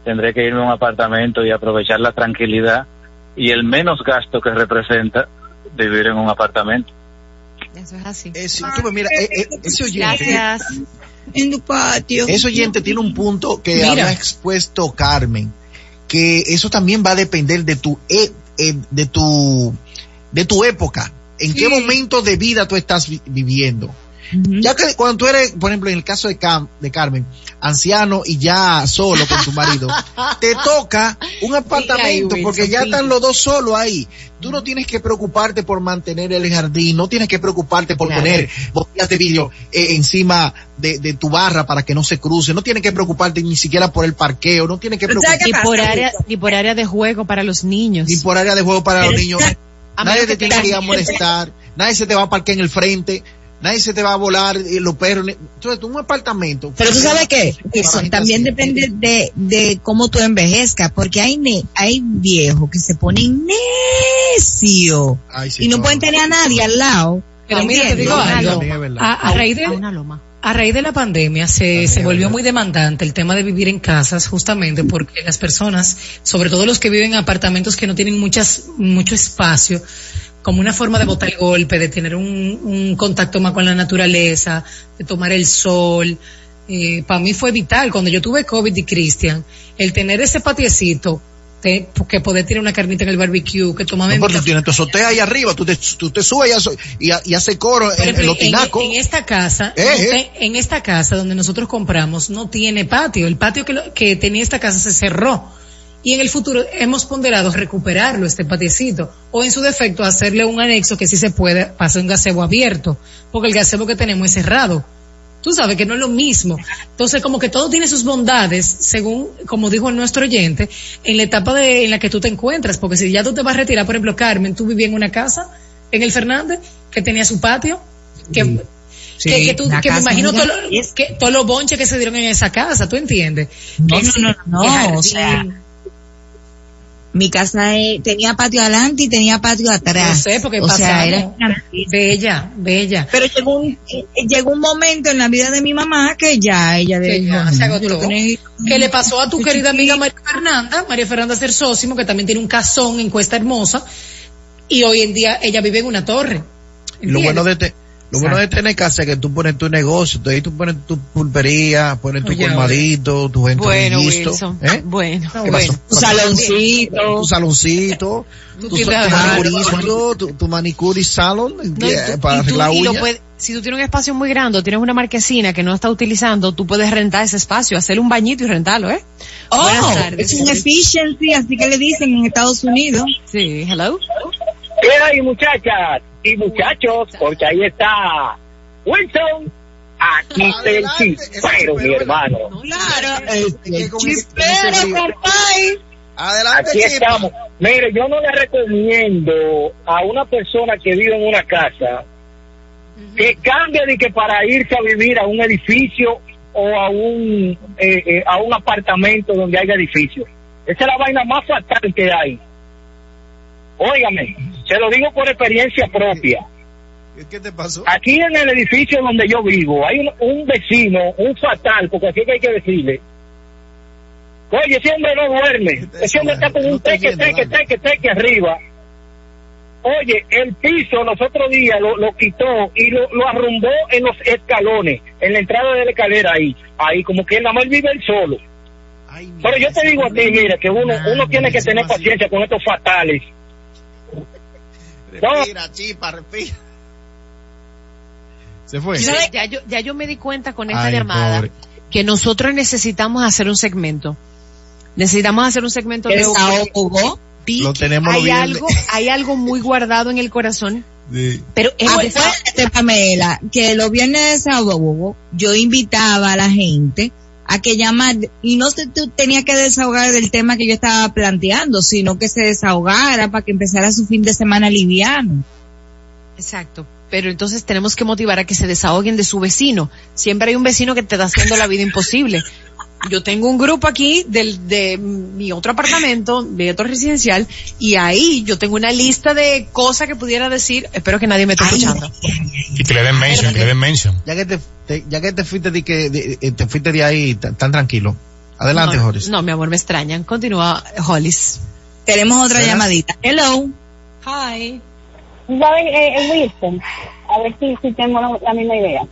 tendré que irme a un apartamento y aprovechar la tranquilidad y el menos gasto que representa vivir en un apartamento. Eso es así. Ese, tú ves, mira, eh, eh, ese oyente, Gracias. En tu patio. ese oyente tiene un punto que Mira. había expuesto Carmen, que eso también va a depender de tu, e- eh, de tu, de tu época. ¿En qué momento de vida tú estás vi- viviendo? Ya que cuando tú eres, por ejemplo, en el caso de, Cam- de Carmen, anciano y ya solo con tu marido, te toca un apartamento porque ya están los dos solos ahí. Tú no tienes que preocuparte por mantener el jardín, no tienes que preocuparte por Claro. poner botellas de vidrio eh, encima de, de tu barra para que no se cruce, no tienes que preocuparte ni siquiera por el parqueo, no tienes que Pero ¿sabes preocuparte Ni ¿Qué por área, ni por área de juego para los niños. ni por área de juego para los niños. Nadie te tiene que ir a tengas- molestar, nadie se te va a parquear en el frente, nadie se te va a volar eh, los perros. Entonces, un apartamento. Pero tú sabes qué, eso también así. depende de, de cómo tú envejezcas, porque hay ne- hay viejos que se ponen necio Ay, sí, y no claro. pueden tener a nadie al lado. Pero mira, te digo algo. A, a raíz de, A una loma. a raíz de la pandemia se, se volvió muy demandante el tema de vivir en casas justamente porque las personas, sobre todo los que viven en apartamentos que no tienen muchas, mucho espacio, como una forma de botar el golpe, de tener un, un contacto más con la naturaleza, de tomar el sol. Eh, para mí fue vital. Cuando yo tuve COVID y Cristian, el tener ese patiecito, te- que poder tirar una carnita en el barbecue, que tomaba No, tú tienes tu azotea ahí arriba, tú te, tú te subes y, hace- y, y hace coro en, en los en, tinacos. en esta casa, Eh, eh. te- en esta casa donde nosotros compramos no tiene patio. El patio que, lo- que tenía esta casa se cerró. Y en el futuro hemos ponderado recuperarlo, este patiecito, o en su defecto hacerle un anexo que sí se puede, pasar un gazebo abierto, porque el gazebo que tenemos es cerrado. Tú sabes que no es lo mismo. Entonces, como que todo tiene sus bondades, según, como dijo nuestro oyente, en la etapa de, en la que tú te encuentras, porque si ya tú te vas a retirar, por ejemplo, Carmen, tú vivías en una casa, en el Fernández, que tenía su patio, que, Sí, que, que tú, que me imagino todos los bonches que se dieron en esa casa, ¿tú entiendes? No, no, no, no, que o sea, Mi casa eh, tenía patio adelante y tenía patio atrás. No sé, porque o sea, era Bella, bella. Pero llegó un, eh, llegó un momento en la vida de mi mamá que ya ella Que dijo, ya se "No, agotó. lo que le pasó a tu querida amiga chiquito". María Fernanda, María Fernanda Cersósimo, que también tiene un casón en Cuesta Hermosa, y hoy en día ella vive en una torre. Y lo bueno ¿entiendes? de te- lo bueno de tener casa es que tú pones tu negocio, tú ahí tú pones tu pulpería, pones tu Oye, colmadito, tu gente Bueno, listo, Wilson. ¿eh? Bueno. ¿Qué bueno. pasó? Tu saloncito. tu saloncito, tu, tienes tu tu, tu manicure No, tú- para y tú- arreglar y si tú tienes un espacio muy grande, o tienes una marquesina que no está utilizando, tú puedes rentar ese espacio, hacerle un bañito y rentarlo, ¿eh? Oh, es un efficiency, así que le dicen en Estados Unidos. Sí, hello. ¿Qué hay, muchachas y muchachos? Porque ahí está Wilson. Aquí está el chispero, mi hermano. Claro, este, chispero, compay. Adelante, Aquí estamos. Mire, yo no le recomiendo a una persona que vive en una casa que cambie de que para irse a vivir a un edificio o a un eh, eh, a un apartamento donde haya edificios. Esa es la vaina más fatal que hay. Óigame, se lo digo por experiencia propia. ¿Qué te pasó? Aquí en el edificio donde yo vivo hay un, un vecino, un fatal, porque así que hay que decirle. Oye, ese hombre no duerme. Ese hombre está con No un teque, yendo, teque, teque, teque arriba. Oye, el piso los otros días lo, lo quitó y lo, lo arrumbó en los escalones, en la entrada de la escalera ahí. Ahí, como que nada más él vive él solo. Ay, Pero yo te digo a ti, mira, que uno, uno tiene que tener paciencia con estos fatales. Respira, chispa, respira. Se fue. Ya, ya yo, ya yo me di cuenta con esta Ay, llamada pobre. que nosotros necesitamos hacer un segmento. Necesitamos hacer un segmento de Desahogo. Lo tenemos hay bien. algo, hay algo muy guardado en el corazón, Sí. pero es Ah, Acuérdate, Pamela, que los viernes de desahogo yo invitaba a la gente a que llamar, y no se tenía que desahogar del tema que yo estaba planteando, sino que se desahogara para que empezara su fin de semana liviano. Exacto. Pero entonces tenemos que motivar a que se desahoguen de su vecino. Siempre hay un vecino que te está haciendo la vida imposible. Yo tengo un grupo aquí del, de mi otro apartamento, mi otro residencial, y ahí yo tengo una lista de cosas que pudiera decir. Espero que nadie me esté Ay, escuchando. Y que le den mention, que le den mention. Ya que te, te- ya que te fuiste de que de- eh, te fuiste de ahí tan, tranquilo. Adelante, no. No, mi amor, me extrañan. Continúa, Hollis. Tenemos otra ¿Será? llamadita. Hello. Hi. ¿Saben, eh, Wilson? A ver si, si tengo la misma idea.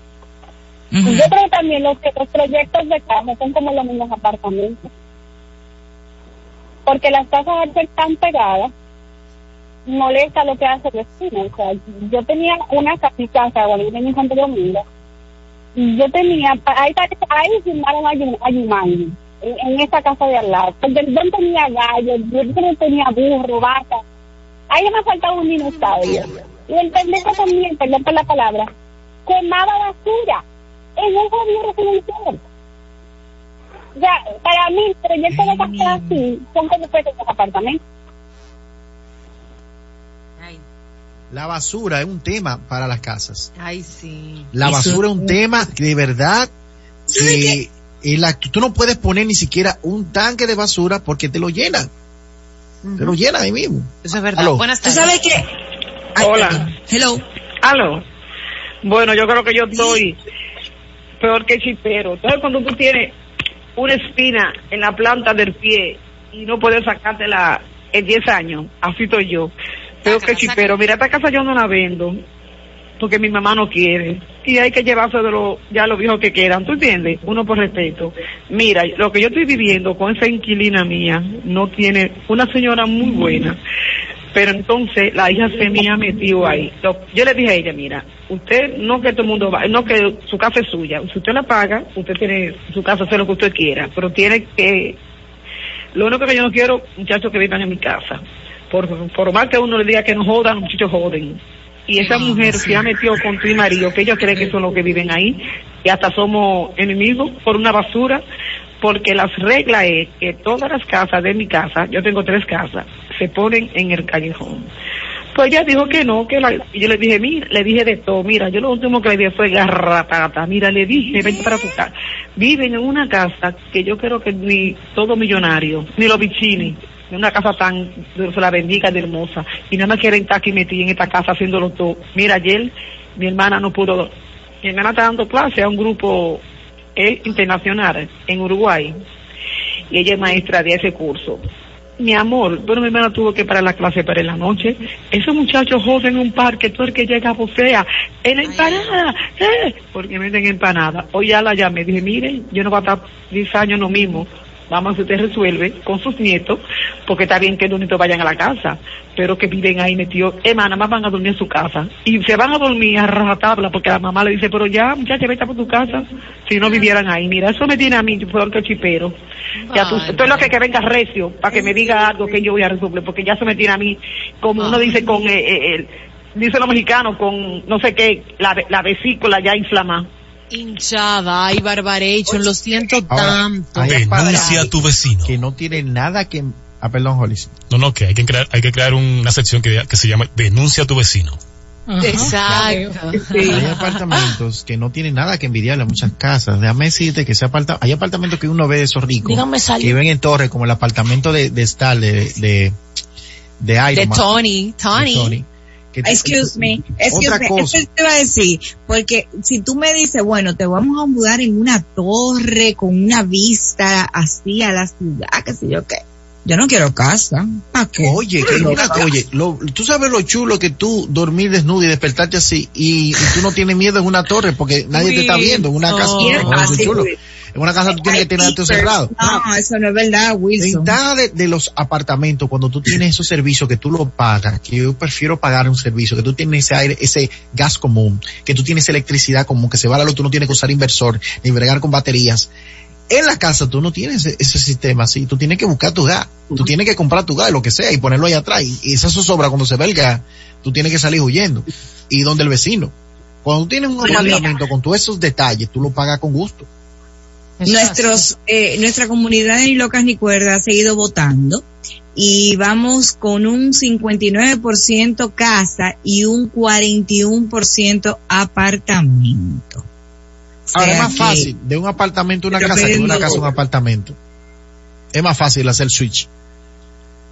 Yo creo también los, los proyectos de casa son como los mismos apartamentos. Porque las casas al ser tan pegadas, molesta lo que hace el vecino. Yo tenía una casa, mi casa, cuando yo tenía en Santo Domingo, yo tenía, ahí, ahí firmaron a Yum- a Yumanji, en, en esa casa de al lado. Porque yo tenía gallos, yo tenía burro, vaca. Ahí me faltaba un dinosaurio. Y el pendejo también, perdón por la palabra, quemaba basura en un jodido residencial. O sea, para mí, proyectos de casa así son como pequeños apartamentos. La basura es un tema para las casas. Ay, sí. La Eso- basura es un tema de verdad que en la- tú no puedes poner ni siquiera un tanque de basura porque te lo llenan. Te lo llenan ahí mismo. Eso es verdad. Aló. Buenas ¿Tú tardes. sabes qué? Hola. Hello. Aló. Bueno, yo creo que yo estoy peor que chipero. Entonces, cuando tú tienes una espina en la planta del pie y no puedes sacártela en 10 años, así estoy yo. Peor que chipero. Mira, esta casa yo no la vendo porque mi mamá no quiere. Y hay que llevarse de lo, ya los viejos que quieran. ¿Tú entiendes? Uno por respeto. Mira, lo que yo estoy viviendo con esa inquilina mía no tiene una señora muy buena. Pero entonces la hija se me ha metido ahí. Yo le dije a ella, mira, usted no que todo el mundo va, no que su casa es suya. Si usted la paga, usted tiene su casa, hacer lo que usted quiera. Pero tiene que, lo único que yo no quiero, muchachos que vivan en mi casa. Por, por más que uno le diga que no jodan, los muchachos joden. Y esa mujer se ha metido con tu marido, que ellos creen que son los que viven ahí, y hasta somos enemigos por una basura, porque las reglas es que todas las casas de mi casa, yo tengo tres casas, se ponen en el callejón. Pues ella dijo que no, que la, y yo le dije, mira, le dije de todo, mira, yo lo último que le dije fue garratata, mira, le dije, vente para tu casa. Viven en una casa que yo creo que ni todo millonario, ni los vicini, en una casa tan, se la bendiga, de hermosa, y nada más quieren estar aquí metida en esta casa haciéndolo todo. Mira, ayer mi hermana no pudo, mi hermana está dando clase a un grupo eh, internacional en Uruguay, y ella es maestra de ese curso. Mi amor, bueno, mi hermana tuvo que parar la clase para en la noche. Esos muchachos joden en un parque, tú el que llega a vocea, en la empanada, eh, porque venden empanada. Hoy ya la llamé, dije, mire, yo no voy a estar 10 años lo mismo. Vamos usted resuelve con sus nietos, porque está bien que los nietos vayan a la casa, pero que viven ahí metidos. Emma, nada más van a dormir en su casa. Y se van a dormir a rajatabla, porque la mamá le dice, pero ya, muchacha, vete por tu casa, si no vivieran ahí. Mira, eso me tiene a mí, peor que chipero. Ya tú, esto es lo que, que venga recio, para que me diga algo que yo voy a resolver, porque ya se me tiene a mí, como uno dice con, eh, eh, el- dice los mexicanos, con no sé qué, la, la vesícula ya inflamada. Hinchada, ay, Barbaration, lo siento Ahora, tanto. hay Denuncia a tu vecino. que no tiene nada que... Ah, perdón, Hollis. No, no, que hay que crear, hay que crear una sección que, que se llama Denuncia a tu vecino. Ajá, Exacto. Hay apartamentos que no tienen nada que envidiarle a muchas casas. Déjame decirte que ese aparta hay apartamentos que uno ve de esos ricos. Dígame, que viven en torres, como el apartamento de, de Star, de, de, de Iron De Man, Tony, de Tony. Te- Excuse me, excuse Otra me, cosa. eso te iba a decir, porque si tú me dices, bueno, te vamos a mudar en una torre con una vista así a la ciudad, qué sé yo qué. Yo no quiero casa. ¿Para qué? Oye, que una- oye, lo- tú sabes lo chulo que tú dormir desnudo y despertarte así y, y tú no tienes miedo en una torre porque nadie te está viendo. En una casa, no, es chulo. En una casa tú tienes que tener todo cerrado. No, eso no es verdad, Wilson. ventaja de, de los apartamentos, cuando tú tienes esos servicios que tú lo pagas, que yo prefiero pagar un servicio, que tú tienes ese aire, ese gas común, que tú tienes electricidad común, que se va la luz, tú no tienes que usar inversor, ni bregar con baterías. En la casa tú no tienes ese, ese sistema así, tú tienes que buscar tu gas, tú tienes que comprar tu gas, lo que sea, y ponerlo ahí atrás, y, y esa zozobra cuando se ve el gas, tú tienes que salir huyendo, y donde el vecino. Cuando tú tienes un apartamento con todos esos detalles, tú lo pagas con gusto. Eso. Nuestros, eh, nuestra comunidad de Ni Locas Ni Cuerdas ha seguido votando y vamos con un 59% casa y un 41% apartamento. O Ahora es más que- fácil de un apartamento a una casa que de una casa a un apartamento. Es más fácil hacer switch.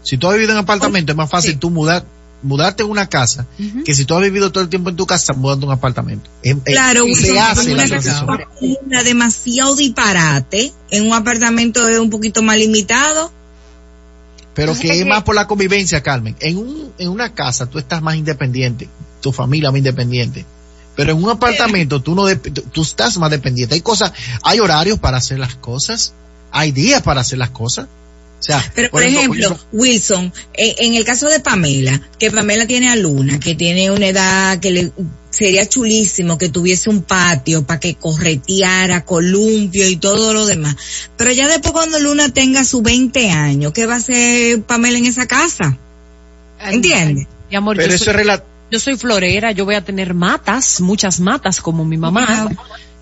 Si tú has vivido en apartamento, es más fácil tú mudar, mudarte a una casa que si tú has vivido todo el tiempo en tu casa, mudando a un apartamento. Es- es- Claro, se hace una la demasiado disparate. En un apartamento es un poquito más limitado. Pero que es más por la convivencia, Carmen. En un, en una casa tú estás más independiente, tu familia más independiente. Pero en un apartamento tú no, tú estás más dependiente. Hay cosas, hay horarios para hacer las cosas, hay días para hacer las cosas. Sea, Pero por, ejemplo, Wilson, en, en el caso de Pamela, que Pamela tiene a Luna, que tiene una edad que le sería chulísimo que tuviese un patio para que correteara, columpio y todo lo demás. Pero ya después cuando Luna tenga sus 20 años, ¿qué va a hacer Pamela en esa casa? ¿Entiendes? Mi amor, Pero yo, eso soy, yo soy florera, yo voy a tener matas, muchas matas como mi mamá.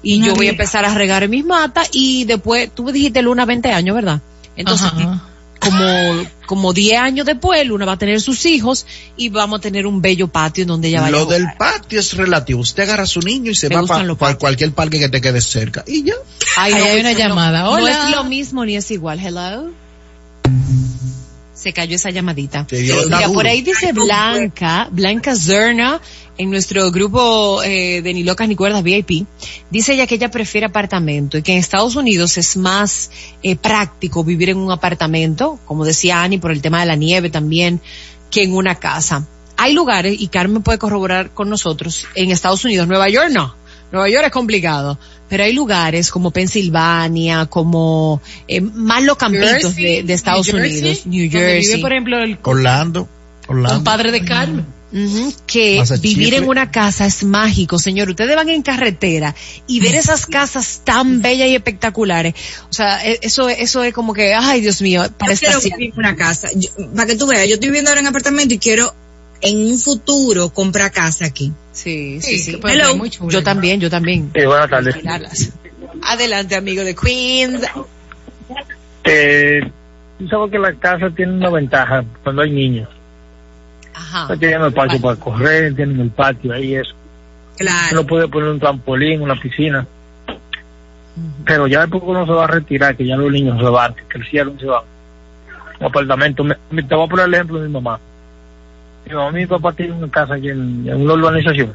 Y Una yo voy a empezar a regar mis matas y después, tú dijiste Luna 20 años, ¿verdad? Entonces, Ajá. Como, como 10 años después, Luna va a tener sus hijos y vamos a tener un bello patio en donde ella vaya a Lo del patio es relativo. Usted agarra a su niño y se Me va para patios. cualquier parque que te quede cerca. Y ya. Ahí no, hay una no- llamada. No Hola. es lo mismo ni es igual. Hello. Se cayó esa llamadita. Mira, duro. por ahí dice Blanca, Blanca Zerna, en nuestro grupo eh, de Ni Locas Ni Cuerdas VIP, dice ella que ella prefiere apartamento y que en Estados Unidos es más eh, práctico vivir en un apartamento, como decía Ani, por el tema de la nieve también, que en una casa. Hay lugares, y Carmen puede corroborar con nosotros, en Estados Unidos, Nueva York no. Nueva York es complicado, pero hay lugares como Pensilvania, como eh, más los campitos Jersey, de, de Estados New Jersey, Unidos, New Jersey. vive, por ejemplo, el Orlando. Orlando. compadre de Carmen. Que vivir en una casa es mágico, señor. Ustedes van en carretera y ver esas casas tan bellas y espectaculares. O sea, e- eso, eso es como que, ay, Dios mío, para Yo quiero estaciar. vivir en una casa. Yo- para que tú veas, yo estoy viviendo ahora en apartamento y quiero en un futuro comprar casa aquí. Sí, Sí, sí, sí. Hello. muy chulo. Yo también, yo también. Sí, buenas tardes. Adelante, amigo de Queens. Eh, sabes que la casa tiene una ventaja cuando hay niños. Ajá. Tienen el patio para correr, tienen el patio ahí, eso. Claro. Uno puede poner un trampolín, una piscina. Pero ya después uno se va a retirar, que ya los niños se van, que crecieron, se van. Un apartamento. Me- me- te voy a poner el ejemplo de mi mamá. Mi mamá y mi papá tienen una casa aquí en, en una urbanización.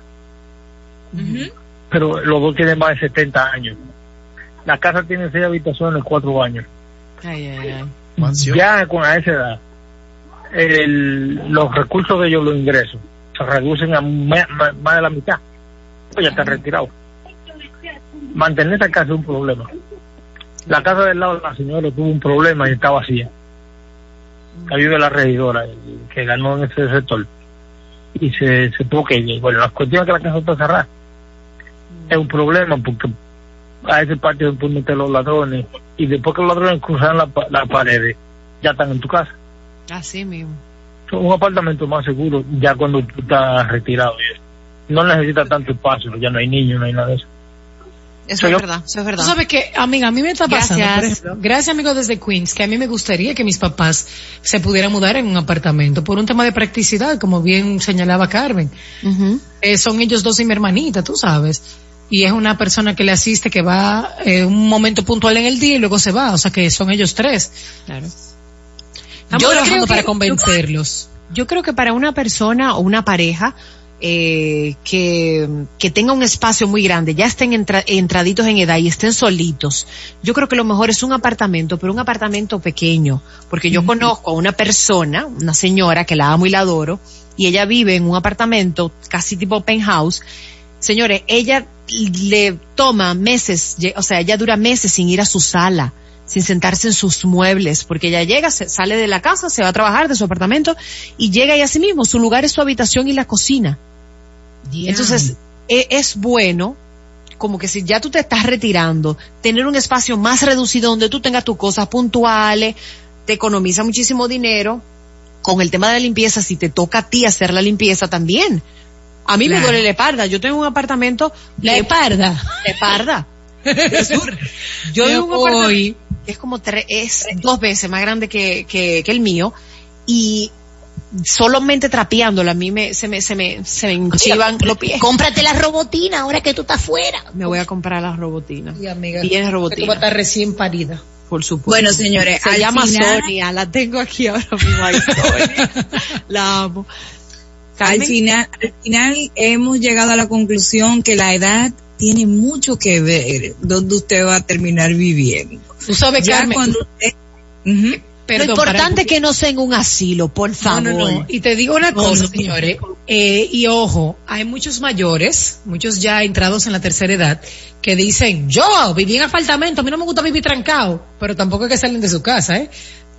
Pero los dos tienen más de 70 años. La casa tiene seis habitaciones, cuatro baños. Ay, ay, ay. Mansión. Ya con a esa edad, el- los recursos de ellos, los ingresos, se reducen a más de la mitad. Pues ya están retirados. Mantener esa casa es un problema. La casa del lado de la señora tuvo un problema y está vacía. Ahí vive la regidora que ganó en ese sector. Y se, se tuvo que ir. Bueno, la cuestión es que la casa está cerrada. Es un problema porque a ese patio se pueden meter los ladrones y después que los ladrones cruzan la, pa- la pared, ya están en tu casa. Así mismo. Un apartamento más seguro ya cuando tú estás retirado. No necesita tanto espacio, ya no hay niños, no hay nada de eso. Eso es verdad, eso es Tú verdad. sabes que, amiga, a mí me está pasando, Gracias. por ejemplo, gracias amigos desde Queens, que a mí me gustaría que mis papás se pudieran mudar en un apartamento por un tema de practicidad, como bien señalaba Carmen. Eh, son ellos dos y mi hermanita, tú sabes. Y es una persona que le asiste, que va eh, un momento puntual en el día y luego se va, o sea que son ellos tres. Claro. Estamos Yo trabajando para que- convencerlos. Yo creo que para una persona o una pareja eh, que, que tenga un espacio muy grande, ya estén entra- entraditos en edad y estén solitos, yo creo que lo mejor es un apartamento, pero un apartamento pequeño, porque yo conozco a una persona, una señora que la amo y la adoro, y ella vive en un apartamento casi tipo penthouse. Señores, ella le toma meses, o sea, ella dura meses sin ir a su sala, sin sentarse en sus muebles, porque ella llega, se, sale de la casa, se va a trabajar de su apartamento y llega y así mismo, su lugar es su habitación y la cocina. Entonces, e- es bueno, como que si ya tú te estás retirando, tener un espacio más reducido donde tú tengas tus cosas puntuales, te economiza muchísimo dinero. Con el tema de la limpieza, si te toca a ti hacer la limpieza también. A mí me duele la espalda. Yo tengo un apartamento. La espalda. de sur. Yo un apartamento que es como tres, es dos veces más grande que, que, que el mío y solamente trapeándola a mí me, se me, se me, se me enchivan los pies. Cómprate la robotina ahora que tú estás fuera. Me voy a comprar las robotinas. Y amiga, Bien tú robotina. vas a estar recién parida. Por supuesto. Bueno, señores, se al llama final- Sonia, la tengo aquí ahora mismo. ahí, Sonia. la amo. Al final, al final hemos llegado a la conclusión que la edad tiene mucho que ver donde usted va a terminar viviendo. Tú sabes, Ya Carmen, cuando perdón, Lo importante es que no sea en un asilo, por favor. no, no. Y te digo una cosa, señores. Eh, y ojo, hay muchos mayores, muchos ya entrados en la tercera edad, que dicen, yo viví en apartamento, a mí no me gusta vivir trancado, pero tampoco es que salen de su casa, ¿eh?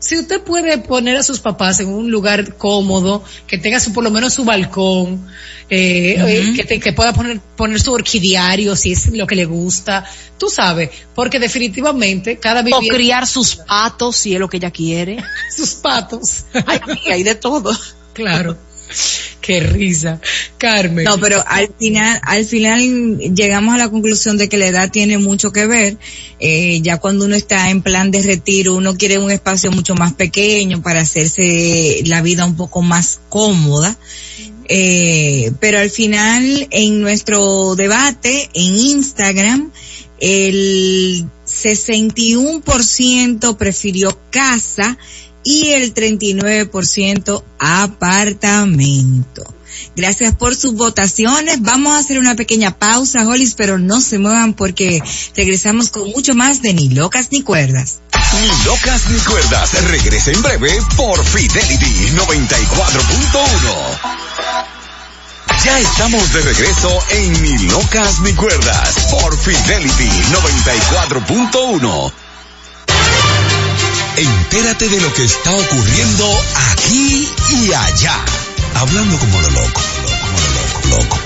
Si usted puede poner a sus papás en un lugar cómodo, que tenga su, por lo menos su balcón, eh, eh, que, te- que pueda poner, poner su orquidiario si es lo que le gusta, tú sabes, porque definitivamente cada O vivienda, criar sus patos si es lo que ella quiere. sus patos, Ay, amiga, hay de todo. claro. Qué risa. Carmen. No, pero al final, al final llegamos a la conclusión de que la edad tiene mucho que ver. Eh, ya cuando uno está en plan de retiro, uno quiere un espacio mucho más pequeño para hacerse la vida un poco más cómoda. Eh, pero al final, en nuestro debate en Instagram, el 61% prefirió casa y el 39% apartamento. Gracias por sus votaciones. Vamos a hacer una pequeña pausa, Hollis, pero no se muevan porque regresamos con mucho más de Ni Locas ni Cuerdas. Ni Locas ni Cuerdas regresa en breve por Fidelity 94.1. Ya estamos de regreso en Ni Locas ni Cuerdas por Fidelity 94.1. Entérate de lo que está ocurriendo aquí y allá. Hablando como lo loco, como lo loco, loco.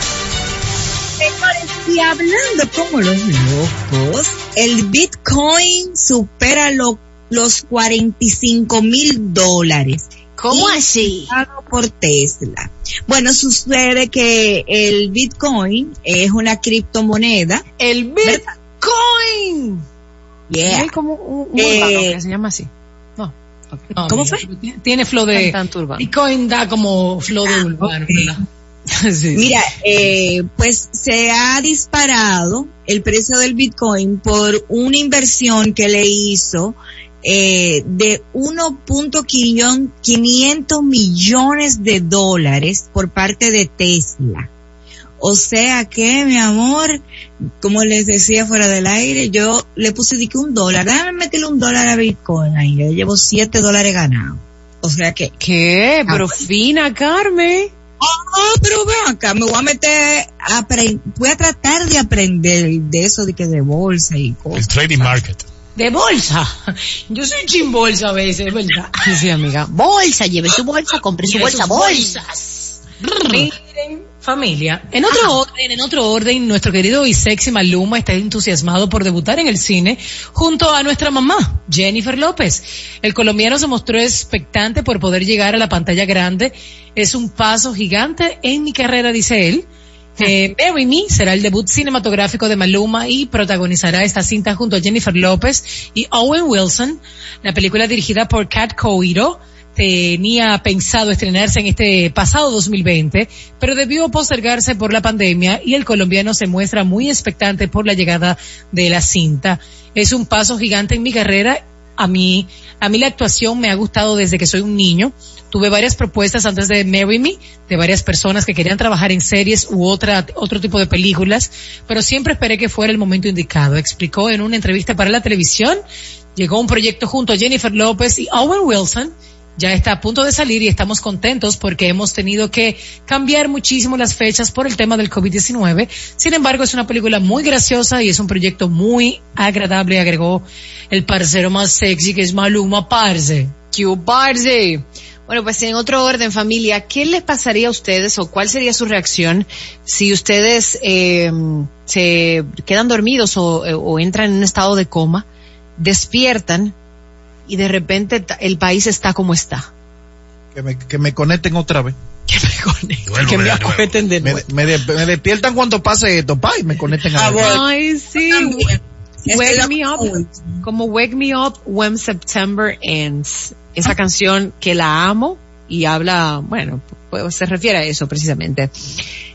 Y hablando como los locos, el Bitcoin supera lo- los 45 mil dólares. ¿Cómo así? Por Tesla. Bueno, sucede que el Bitcoin es una criptomoneda. El Bitcoin. Yeah. Hay como un, un Eh, que se llama así. No. ¿Cómo amiga, fue? tiene- Tiene flow de. Urbano. Bitcoin da como flow de urbano, ¿verdad? Sí. Mira, eh, pues se ha disparado el precio del Bitcoin por una inversión que le hizo eh, de 1.500 millones de dólares por parte de Tesla. O sea que, mi amor, como les decía fuera del aire, yo le puse de que un dólar, déjame meterle un dólar a Bitcoin ahí, yo llevo 7 dólares ganados. O sea que, ¿Qué? Pero Ah. fina, Carmen. Ah, pero ven acá, me voy a meter, a voy a tratar de aprender de eso de que de bolsa y El cosas. trading market. De bolsa. Yo soy chin bolsa a veces, ¿verdad? Sí, sí, amiga. Bolsa, lleve su bolsa, compre su bolsa, sus bolsa. bolsas. Miren, familia, en otro orden, en otro orden, nuestro querido y sexy Maluma está entusiasmado por debutar en el cine junto a nuestra mamá, Jennifer López. El colombiano se mostró expectante por poder llegar a la pantalla grande. Es un paso gigante en mi carrera, dice él. Eh, Marry Me será el debut cinematográfico de Maluma y protagonizará esta cinta junto a Jennifer López y Owen Wilson. La película dirigida por Kat Coiro tenía pensado estrenarse en este pasado 2020, pero debió postergarse por la pandemia y el colombiano se muestra muy expectante por la llegada de la cinta. Es un paso gigante en mi carrera. A mí, a mí la actuación me ha gustado desde que soy un niño. Tuve varias propuestas antes de Marry Me, de varias personas que querían trabajar en series u otra, otro tipo de películas, pero siempre esperé que fuera el momento indicado. Explicó en una entrevista para la televisión. Llegó un proyecto junto a Jennifer López y Owen Wilson. Ya está a punto de salir y estamos contentos porque hemos tenido que cambiar muchísimo las fechas por el tema del COVID-19. Sin embargo, es una película muy graciosa y es un proyecto muy agradable, agregó el parcero más sexy que es Maluma Parce. ¡Qué parce! Bueno, pues en otro orden, familia, ¿qué les pasaría a ustedes o cuál sería su reacción si ustedes eh, se quedan dormidos o, o entran en un estado de coma, despiertan y de repente el país está como está? Que me, que me conecten otra vez. Que me conecten, que me acueten de Me, nuevo. me de- me despiertan cuando pase esto, pa, y me conecten a Ah, bueno. Ay, sí. Wake me up, como Wake Me Up When September Ends. Esa canción que la amo y habla, bueno, pues se refiere a eso precisamente.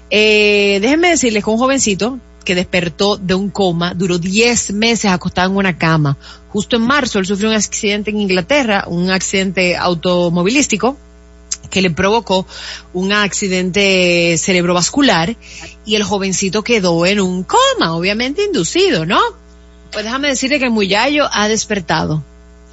Eh, déjenme decirles que un jovencito que despertó de un coma, duró 10 meses acostado en una cama. Justo en marzo él sufrió un accidente en Inglaterra, un accidente automovilístico que le provocó un accidente cerebrovascular y el jovencito quedó en un coma, obviamente inducido, ¿no? Pues déjame decirle que el muyayo ha despertado.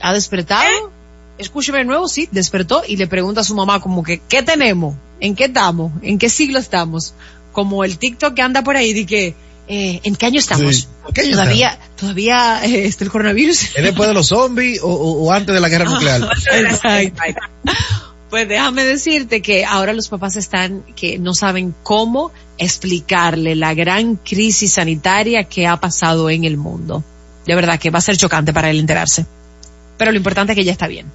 ¿Ha despertado? Escúcheme de nuevo, sí, despertó y le pregunta a su mamá como que, ¿qué tenemos? ¿En qué estamos? ¿En qué siglo estamos? Como el TikTok que anda por ahí de que, eh, ¿en qué año estamos? Sí. ¿En qué año todavía, todavía eh, está el coronavirus. ¿Es después de los zombies o, o- o antes de la guerra nuclear? Exacto. Pues déjame decirte que ahora los papás están que no saben cómo explicarle la gran crisis sanitaria que ha pasado en el mundo. De verdad que va a ser chocante para él enterarse. Pero lo importante es que ya está bien.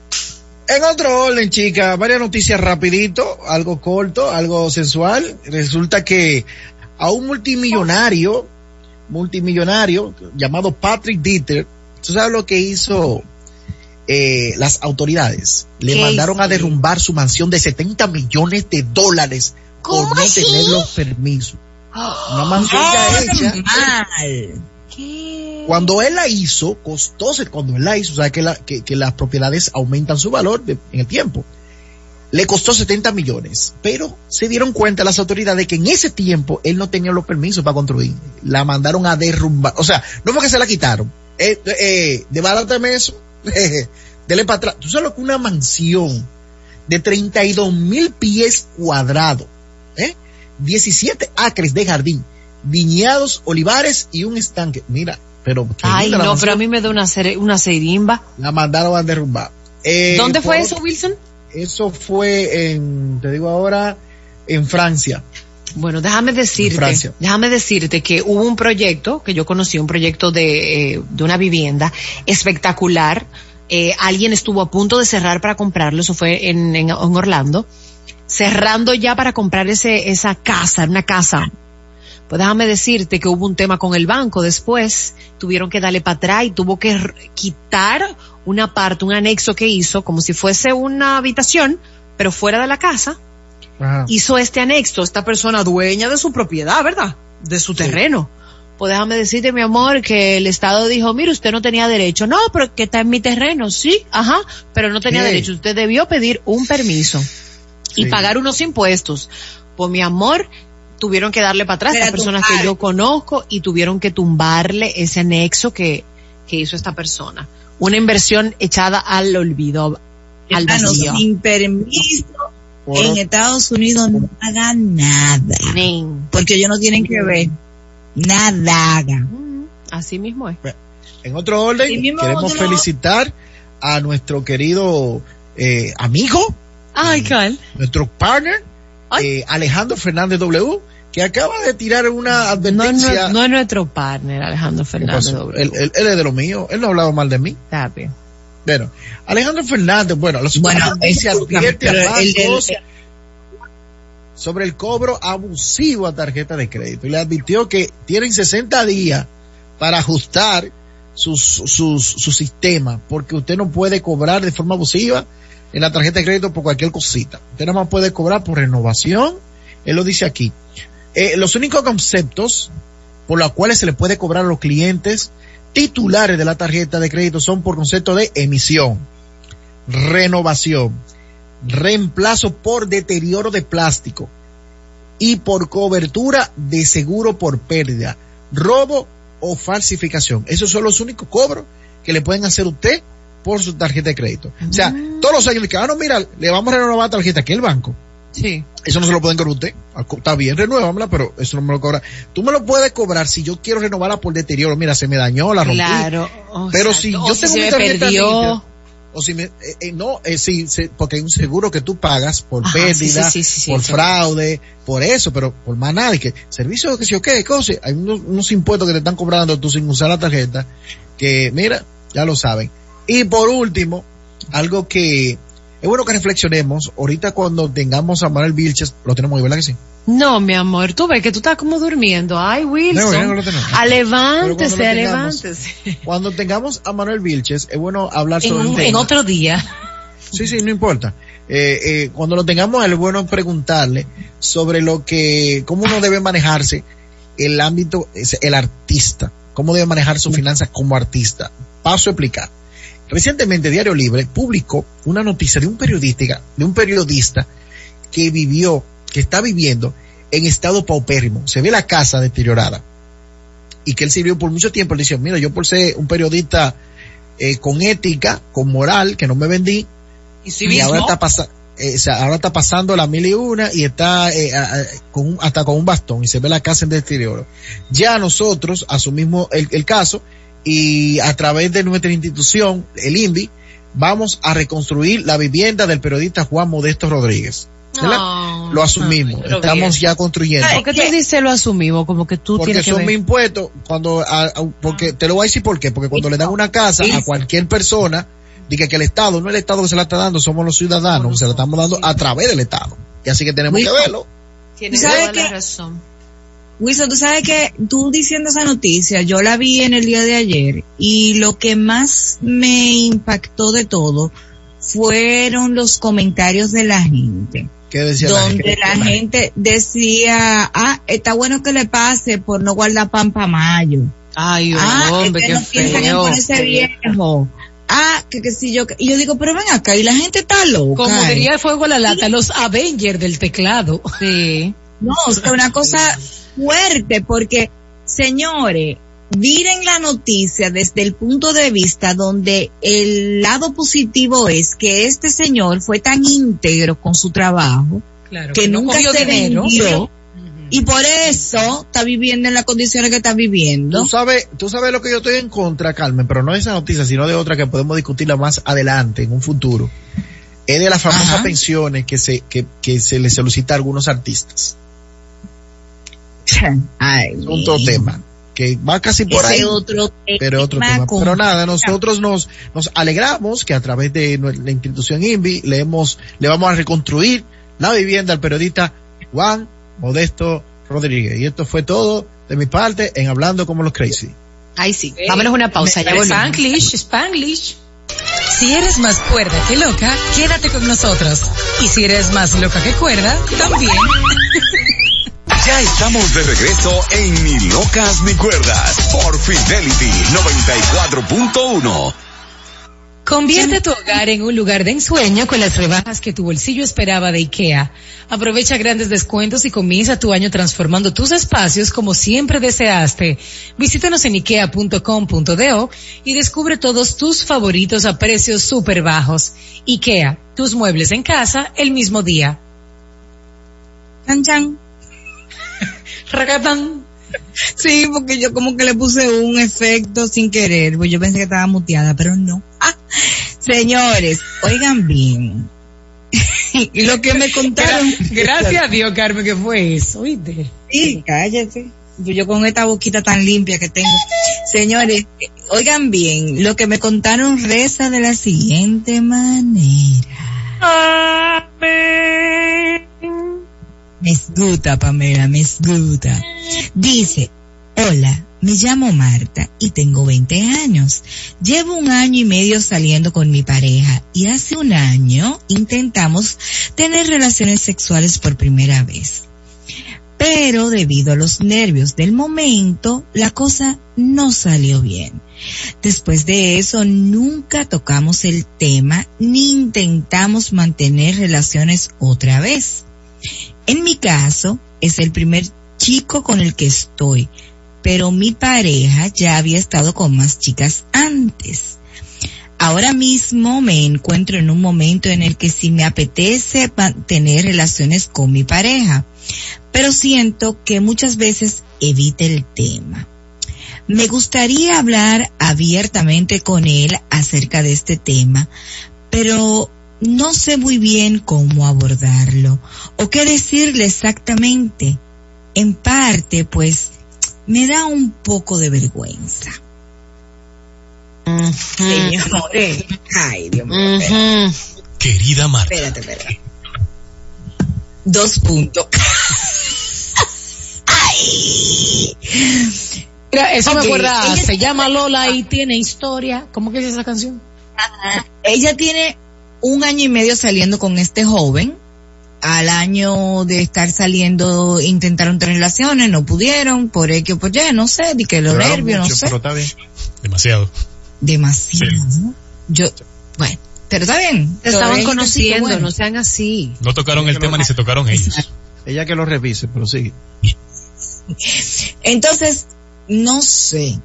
en otro orden, chica, varias noticias rapidito, algo corto, algo sensual. Resulta que a un multimillonario, multimillonario llamado Patrick Dieter, ¿tú sabes lo que hizo eh, las autoridades? Le ¿Qué mandaron a derrumbar su mansión de 70 millones de dólares por ¿Cómo no así? tener los permisos. Una mansión ya hecha. Mal. ¿Qué? Cuando él la hizo, costó, cuando él la hizo, o sea que, la- que, que las propiedades aumentan su valor de- en el tiempo. Le costó 70 millones, pero se dieron cuenta las autoridades que en ese tiempo él no tenía los permisos para construir. La mandaron a derrumbar. O sea, no fue que se la quitaron. Eh, eh, eso. Dele para atrás. Tú sabes lo que una mansión de 32 mil pies cuadrados, ¿eh? 17 acres de jardín, viñados, olivares y un estanque. Mira, pero Ay, no, mansión. pero a mí me da una, una serimba. la mandaron a derrumbar. Eh, ¿Dónde fue eso, Wilson? Eso fue en, te digo ahora, en Francia. Bueno, déjame decirte, déjame decirte que hubo un proyecto que yo conocí, un proyecto de, eh, de una vivienda espectacular. Eh, alguien estuvo a punto de cerrar para comprarlo, eso fue en, en, en Orlando, cerrando ya para comprar ese, esa casa, una casa. Pues déjame decirte que hubo un tema con el banco después, tuvieron que darle para atrás y tuvo que quitar una parte, un anexo que hizo, como si fuese una habitación, pero fuera de la casa, Ajá. hizo este anexo, esta persona dueña de su propiedad, ¿verdad? De su terreno. Pues déjame decirte, mi amor, que el Estado dijo, mire, usted no tenía derecho. No, pero que está en mi terreno, sí, ajá, pero no tenía Sí. derecho. Usted debió pedir un permiso y Sí. pagar unos impuestos. Pues mi amor, tuvieron que darle para atrás a personas tumbar. que yo conozco y tuvieron que tumbarle ese anexo que, que hizo esta persona. Una inversión echada al olvido, al vacío. sin permiso, Por- en Estados Unidos no hagan nada. Nen. Porque ellos no tienen que ver. Nada hagan. Mm, Así mismo es. En otro orden, queremos otro- felicitar a nuestro querido eh, amigo, Ay, nuestro partner, eh, Alejandro Fernández W, que acaba de tirar una advertencia. no es nuestro partner, Alejandro ¿Qué Fernández. Él, él- él es de lo mío, él no ha hablado mal de mí. Está bien. Bueno, Alejandro Fernández, bueno, la Bueno, eso- advierte a el sobre el cobro abusivo a tarjeta de crédito y le advirtió que tienen 60 días para ajustar sus, sus, su sistema porque usted no puede cobrar de forma abusiva en la tarjeta de crédito por cualquier cosita. Usted nada más puede cobrar por renovación. Él lo dice aquí. Eh, los únicos conceptos por los cuales se le puede cobrar a los clientes titulares de la tarjeta de crédito son por concepto de emisión, renovación, reemplazo por deterioro de plástico y por cobertura de seguro por pérdida, robo o falsificación. Esos son los únicos cobros que le pueden hacer usted por su tarjeta de crédito. O sea, todos los años, que, ah, no, mira, le vamos a renovar la tarjeta aquí el banco. Sí. Eso no se lo pueden cobrar usted. Ah, Está bien, renuévamela, pero eso no me lo cobra. Tú me lo puedes cobrar si yo quiero renovarla por deterioro. Mira, se me dañó, la rompí. Claro. o Pero sea, si o yo si tengo se mi me tarjeta perdió. limpia, o si me, eh, eh, no, eh, sí, porque hay un seguro que tú pagas por Ajá, pérdida, sí, sí, por fraude, por eso, pero por más nada, y que servicio que si o qué, cosa, hay unos, unos impuestos que te están cobrando tú sin usar la tarjeta, que mira, ya lo saben. Y por último, algo que es bueno que reflexionemos, ahorita cuando tengamos a Manuel Vilches, lo tenemos ahí, ¿verdad que sí? No, mi amor, tú ves que tú estás como durmiendo. Ay, No, Wilson. no lo tenemos. a levántese, cuando tengamos- levántese. Cuando tengamos a Manuel Vilches, es bueno hablar En, sobre un en tema. otro día. Sí, sí, no importa. Eh, eh, cuando lo tengamos, es bueno preguntarle sobre lo que, cómo uno debe manejarse el ámbito, el artista, cómo debe manejar sus finanzas como artista. Paso a explicar. Recientemente Diario Libre publicó una noticia de un periodista, de un periodista que vivió, que está viviendo en estado paupérrimo. Se ve la casa deteriorada. Y que él sirvió por mucho tiempo. Él dice, mira, yo por ser un periodista eh, con ética, con moral, que no me vendí, Y y ahora está pasando ahora está pasando la mil y una y está eh, a- con un- hasta con un bastón y se ve la casa en deterioro. Ya nosotros asumimos el, el caso y a través de nuestra institución, el INVI, vamos a reconstruir la vivienda del periodista Juan Modesto Rodríguez. ¿Verdad? No. Lo asumimos, estamos bien. ya construyendo. ¿Por qué tú dices lo asumimos? Como que tú Porque tienes que son ver. mis impuestos, cuando, a- a- porque te lo voy a decir por qué, porque cuando le dan una casa a cualquier persona, Diga que el Estado, no el Estado que se la está dando, somos los ciudadanos, que se la estamos dando a través del Estado. Y así que tenemos que verlo. Tienes ¿Tú sabes toda la razón. Wilson, tú sabes que tú diciendo esa noticia, yo la vi en el día de ayer y lo que más me impactó de todo fueron los comentarios de la gente. ¿Qué decía la donde gente? la gente decía, ah, está bueno que le pase por no guardar pan para mayo. Ay, ah, hombre, que qué no piensan en feo. ponerse viejo. Ah, que, que si yo, que- y yo digo, pero ven acá, y la gente está loca. Como ¿eh? diría Fuego a la Lata, los Avengers del teclado. Sí. No, o sea, una cosa fuerte, porque, señores, miren la noticia desde el punto de vista donde el lado positivo es que este señor fue tan íntegro con su trabajo Claro, que nunca se dinero. vendió y por eso está viviendo en las condiciones que está viviendo. Tú sabes, tú sabes lo que yo estoy en contra, Carmen, pero no de esa noticia, sino de otra que podemos discutirla más adelante, en un futuro. Es de las famosas Ajá. pensiones que se, que, que se le solicita a algunos artistas. Ay, Es otro tema, que va casi por Ese ahí. otro pero otro tema Pero nada, nosotros nos, nos alegramos que a través de la institución INVI le hemos, le vamos a reconstruir la vivienda al periodista Juan Modesto Rodríguez. Y esto fue todo de mi parte en Hablando como los Crazy. Ay, sí. Vámonos a una pausa, ya volvemos. Spanglish, Spanglish. Si eres más cuerda que loca, quédate con nosotros. Y si eres más loca que cuerda, también. Ya estamos de regreso en Ni Locas Ni Cuerdas por Fidelity 94.1. Convierte tu hogar en un lugar de ensueño con las rebajas que tu bolsillo esperaba de IKEA. Aprovecha grandes descuentos y comienza tu año transformando tus espacios como siempre deseaste. Visítanos en ikea.com.do y descubre todos tus favoritos a precios súper bajos. IKEA, tus muebles en casa el mismo día. Chan, chan. Ragatán. Sí, porque yo como que le puse un efecto sin querer, pues yo pensé que estaba muteada, pero no. Ah, señores, oigan bien. y lo que me contaron. Gracias a Dios, Carmen, que fue eso, ¿oíste? Sí, cállate. Yo, con esta boquita tan limpia que tengo. Señores, oigan bien, lo que me contaron reza de la siguiente manera. Me escuta, Pamela, me escuta. Dice, hola, me llamo Marta y tengo 20 años. Llevo un año y medio saliendo con mi pareja y hace un año intentamos tener relaciones sexuales por primera vez. Pero debido a los nervios del momento, la cosa no salió bien. Después de eso, nunca tocamos el tema ni intentamos mantener relaciones otra vez. En mi caso, es el primer chico con el que estoy, pero mi pareja ya había estado con más chicas antes. Ahora mismo me encuentro en un momento en el que sí me apetece tener relaciones con mi pareja, pero siento que muchas veces evita el tema. Me gustaría hablar abiertamente con él acerca de este tema, pero no sé muy bien cómo abordarlo o qué decirle exactamente. En parte, pues, me da un poco de vergüenza. Señores, ay, Dios mío, Querida Marta. espérate, espérate. Dos puntos. ay. Mira, eso me acuerda, ella- se llama Lola y tiene historia. ¿Cómo que es esa canción? Ella tiene un año y medio saliendo con este joven. Al año de estar saliendo, intentaron tener relaciones, no pudieron, por X o por Y, no sé, di que los nervios, mucho, no sé. Pero está bien. Demasiado. Demasiado. ¿no? Yo, bueno, pero está bien. Se estaban conociendo, bueno. no sean así. No tocaron el tema ni se tocaron ellos. Ella que lo revise, pero sí. Entonces, no sé.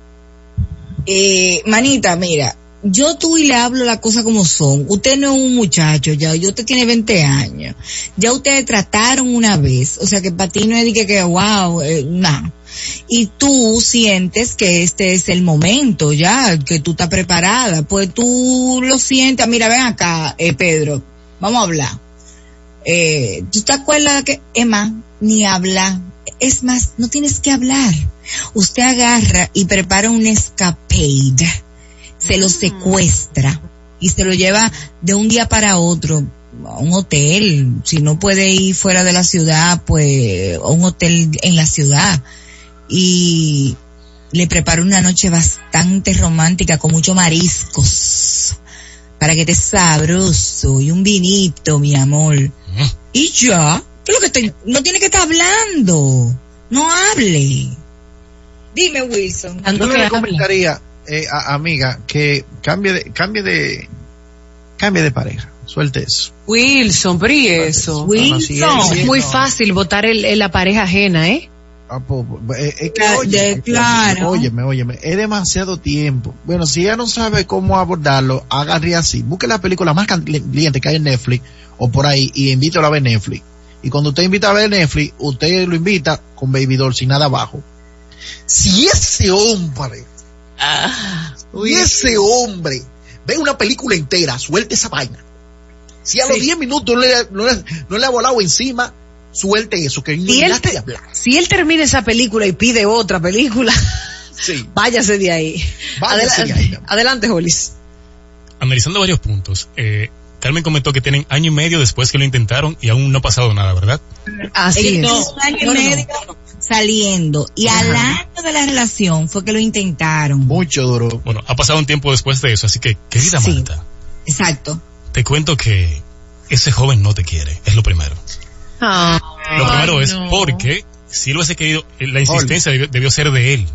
Eh, manita, mira, yo tú y le hablo la cosa como son. Usted no es un muchacho ya, usted tiene 20 años. Ya ustedes trataron una vez, o sea que para ti no es de que, que wow, eh, nada. Y tú sientes que este es el momento ya, que tú estás preparada, pues tú lo sientes. Mira, ven acá, eh, Pedro, vamos a hablar. Eh, ¿tú te acuerdas que, Emma, ni habla? Es más, no tienes que hablar. Usted agarra y prepara un escapade, se lo secuestra y se lo lleva de un día para otro a un hotel. Si no puede ir fuera de la ciudad, pues a un hotel en la ciudad. Y le prepara una noche bastante romántica con muchos mariscos para que esté sabroso y un vinito, mi amor. Y ya, ¿qué es lo que estoy? No tiene que estar hablando. No hable. Dime, Wilson. Yo le recomendaría, eh, a- amiga, que cambie de, cambie de, cambie de pareja. Suelte eso. Wilson, ¿y eso? Wilson. sí, sí, es muy no. fácil votar el, el- la pareja ajena, ¿eh? Ah, po- po- eh, es que, Claro, oye, claro. óyeme, óyeme, es demasiado tiempo. Bueno, si ella no sabe cómo abordarlo, agarre así. Busque la película más caliente que hay en Netflix o por ahí y invítalo a ver Netflix. Y cuando usted invita a ver Netflix, usted lo invita con Baby Doll sin nada abajo. Si ese hombre, si ese hombre ve una película entera, suelte esa vaina. Si a los 10 minutos no le, no, le, no le ha volado encima, suelte eso, que no Si él, que hablar. si él termina esa película y pide otra película, Sí. váyase de ahí. Váyase de adelante, ahí. adelante, Jolis. Analizando varios puntos, eh, Carmen comentó que tienen año y medio después que lo intentaron y aún no ha pasado nada, ¿verdad? Así Ellos es. año y medio saliendo y al año de la relación fue que lo intentaron. Mucho duro. Bueno, ha pasado un tiempo después de eso, así que, querida Sí. Marta, Exacto. te cuento que ese joven no te quiere, es lo primero. Ah, Lo primero es no. porque si él hubiese querido, eh, la insistencia debió, debió ser de él.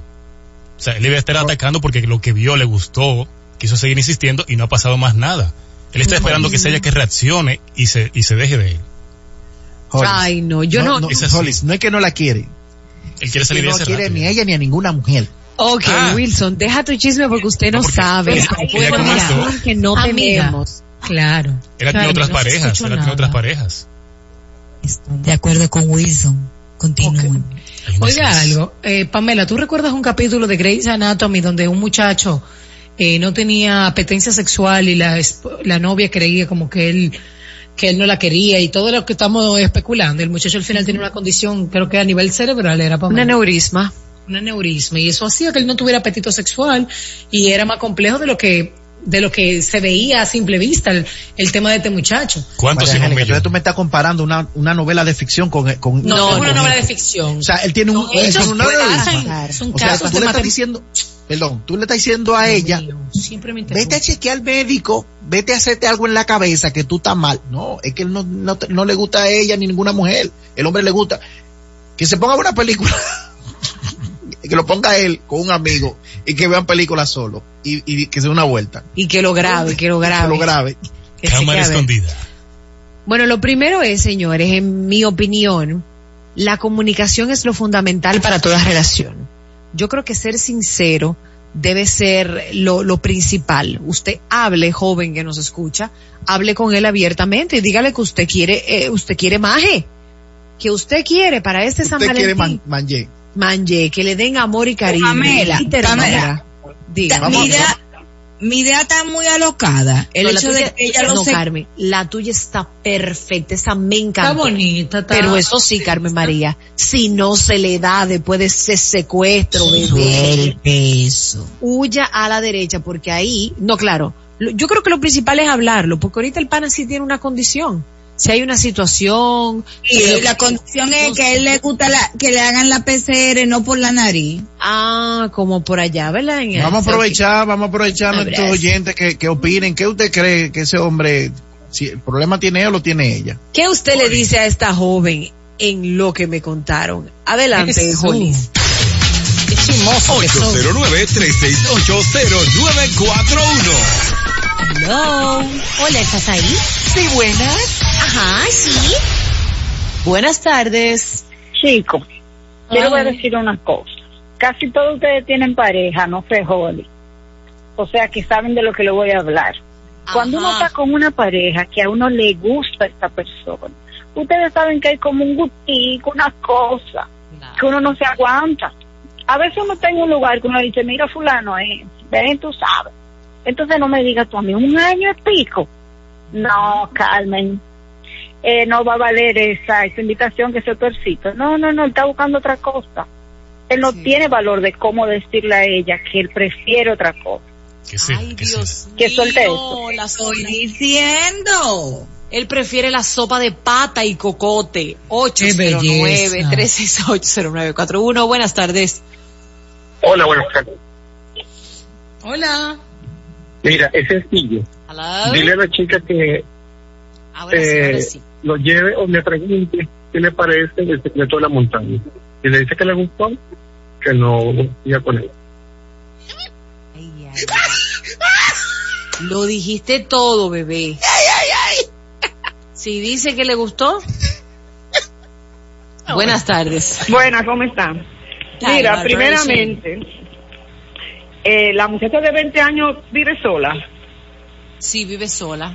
O sea, él debe estar atacando porque lo que vio le gustó, quiso seguir insistiendo y no ha pasado más nada. Él está esperando que sea ella que reaccione y se, y se deje de él. Hollis. Ay, no, yo no. no. Hollis, no es que no la quiere. Él quiere que salir de no ese quiere rato ni a ella ni a ninguna mujer. Ok, Ah. Wilson, deja tu chisme porque usted no, No, porque sabe. con información esto- que no Amiga. tenemos. Claro. Tenido Claro, otras no parejas, tenido nada. otras parejas. Estoy de acuerdo con Wilson. Continúen. Oiga algo, eh, Pamela, ¿tú recuerdas un capítulo de Grey's Anatomy donde un muchacho eh, no tenía apetencia sexual y la, la novia creía como que él que él no la quería y todo lo que estamos especulando. El muchacho al final tiene una condición, creo que a nivel cerebral era Un Pamela. aneurisma. un aneurisma y eso hacía que él no tuviera apetito sexual y era más complejo de lo que de lo que se veía a simple vista el, el tema de este muchacho. ¿Cuántos entonces tú me estás comparando una, una novela de ficción con... con No, No, es una no, novela no. de ficción. O sea, él tiene un... Son que aneurisma. pasan, son O sea, casos tú de le estás diciendo... Perdón, tú le estás diciendo a ella... Mío, siempre me Vete a chequear al médico, vete a hacerte algo en la cabeza que tú estás mal. No, es que él no, no, te- no le gusta a ella ni ninguna mujer. El hombre le gusta. Que se ponga una película. que lo ponga él con un amigo y que vean películas solo y, y que se dé una vuelta. Y que lo grabe, que lo Que grabe. lo grabe. Que se Cámara escondida. Bueno, lo primero es, señores, en mi opinión, la comunicación es lo fundamental para toda relación. Yo creo que ser sincero debe ser lo, lo principal. Usted hable, joven que nos escucha, hable con él abiertamente y dígale que usted quiere, eh, usted quiere maje, que usted quiere para este San Usted quiere Valentín, man, manje. Manje, que le den amor y cariño. Pamela, y. Pamela. Diga. Mi, idea, mi idea está muy alocada. El No, hecho tuya- de que ella lo no, se... Carmen, la tuya está perfecta, esa me encanta. Está bonita, está- Pero eso sí, Carmen María, si no se le da después de ese secuestro, bebé, Suelte eso. huya a la derecha, porque ahí, no, claro, yo creo que lo principal es hablarlo, porque ahorita el pana sí tiene una condición. Si hay una situación, Y la condición es que a él le gusta la, que le hagan la PCR no por la nariz. ah, como por allá, ¿verdad? En Vamos a aprovechar, vamos a aprovechar a Abrazo. nuestros oyentes que, que opinen. ¿Qué usted cree que ese hombre, si el problema tiene él o lo tiene ella? ¿Qué usted le dice a esta joven en lo que me contaron? Adelante. Jolis. Qué chismoso que son. 809-368-0941. Hello. Hola, ¿estás ahí? Sí, buenas. Ajá, sí. Buenas tardes. Chicos, yo voy a decir una cosa. Casi todos ustedes tienen pareja, no se jode. O sea que saben de lo que le voy a hablar. Cuando uno Ajá. está con una pareja que a uno le gusta esta persona, ustedes saben que hay como un gustico, una cosa, que uno no se aguanta. A veces uno está en un lugar que uno dice, mira fulano, eh, ven, tú sabes. Entonces no me digas tú a mí, un año y pico. No, Carmen, eh, no va a valer esa, esa invitación que ese torcito. No, no, no, él está buscando otra cosa. Él no Sí. tiene valor de cómo decirle a ella que él prefiere otra cosa. ¿Qué es eso? Ay, ¿Qué es Dios eso? Que suelte mío, la Estoy diciendo. Él prefiere la sopa de pata y cocote. belleza. 809-368-0941. Buenas tardes. Hola, buenas tardes. Hola. Mira, es sencillo. Hello. Dile a la chica que Ahora sí, eh, ahora sí. lo lleve o me pregunte qué le parece el secreto de la montaña. Si le dice que le gustó, que no siga con él. Ay, ay, ay. Lo dijiste todo, bebé. Si dice que le gustó. Buenas tardes. Buenas, ¿cómo están? Mira, primeramente, eh, la muchacha de 20 años vive sola. Sí, vive sola.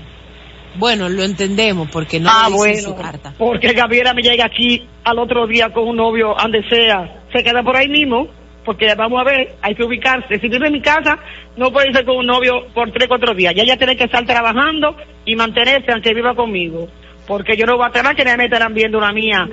Bueno, lo entendemos porque no ah, lo dice en bueno, su carta. porque Gabriela me llega aquí al otro día con un novio, donde sea, se queda por ahí mismo, porque vamos a ver, hay que ubicarse. Si vive en mi casa, no puede irse con un novio por tres, cuatro días. Ya ella tiene que estar trabajando y mantenerse aunque viva conmigo. Porque yo no voy a tener que me estarán viendo una mía,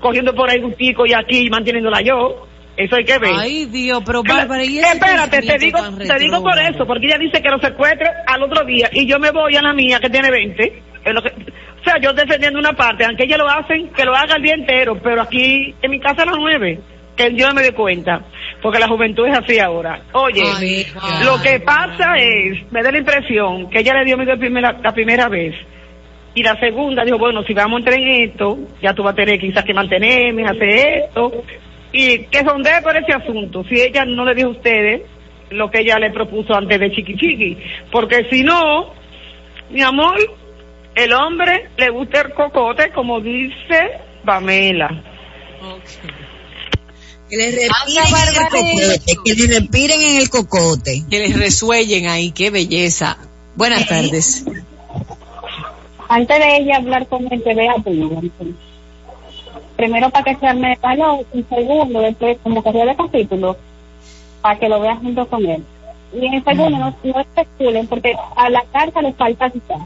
cogiendo por ahí gustico y aquí y manteniéndola yo. Eso hay que ver. Ay, Dios, pero Bárbara, ¿y Espérate, te digo, te digo por eso, porque ella dice que lo secuestre al otro día y yo me voy a la mía que tiene 20. Es lo que- o sea, yo defendiendo una parte, aunque ella lo hacen, que lo haga el día entero, pero aquí en mi casa a las 9, que yo no me doy cuenta, porque la juventud es así ahora. Oye, Ay, lo que pasa es, me da la impresión que ella le dio miedo la primera, la primera vez. Y la segunda dijo, bueno, si vamos a entrar en esto, ya tú vas a tener quizás que mantenerme, hacer esto. Y que sondee por ese asunto. Si ella no le dijo a ustedes lo que ella le propuso antes de Chiqui Chiqui. Porque si no, mi amor, el hombre le gusta el cocote, como dice Pamela. Que le respiren en el cocote. Que le respiren en el cocote. Que les resuellen ahí, qué belleza. Buenas tardes. Antes de ella hablar con él, que vea primero. Para que se arme de valor, y segundo, después como que de capítulo, para que lo vea junto con él. Y en segundo, no, no especulen, porque a la carta le falta citar.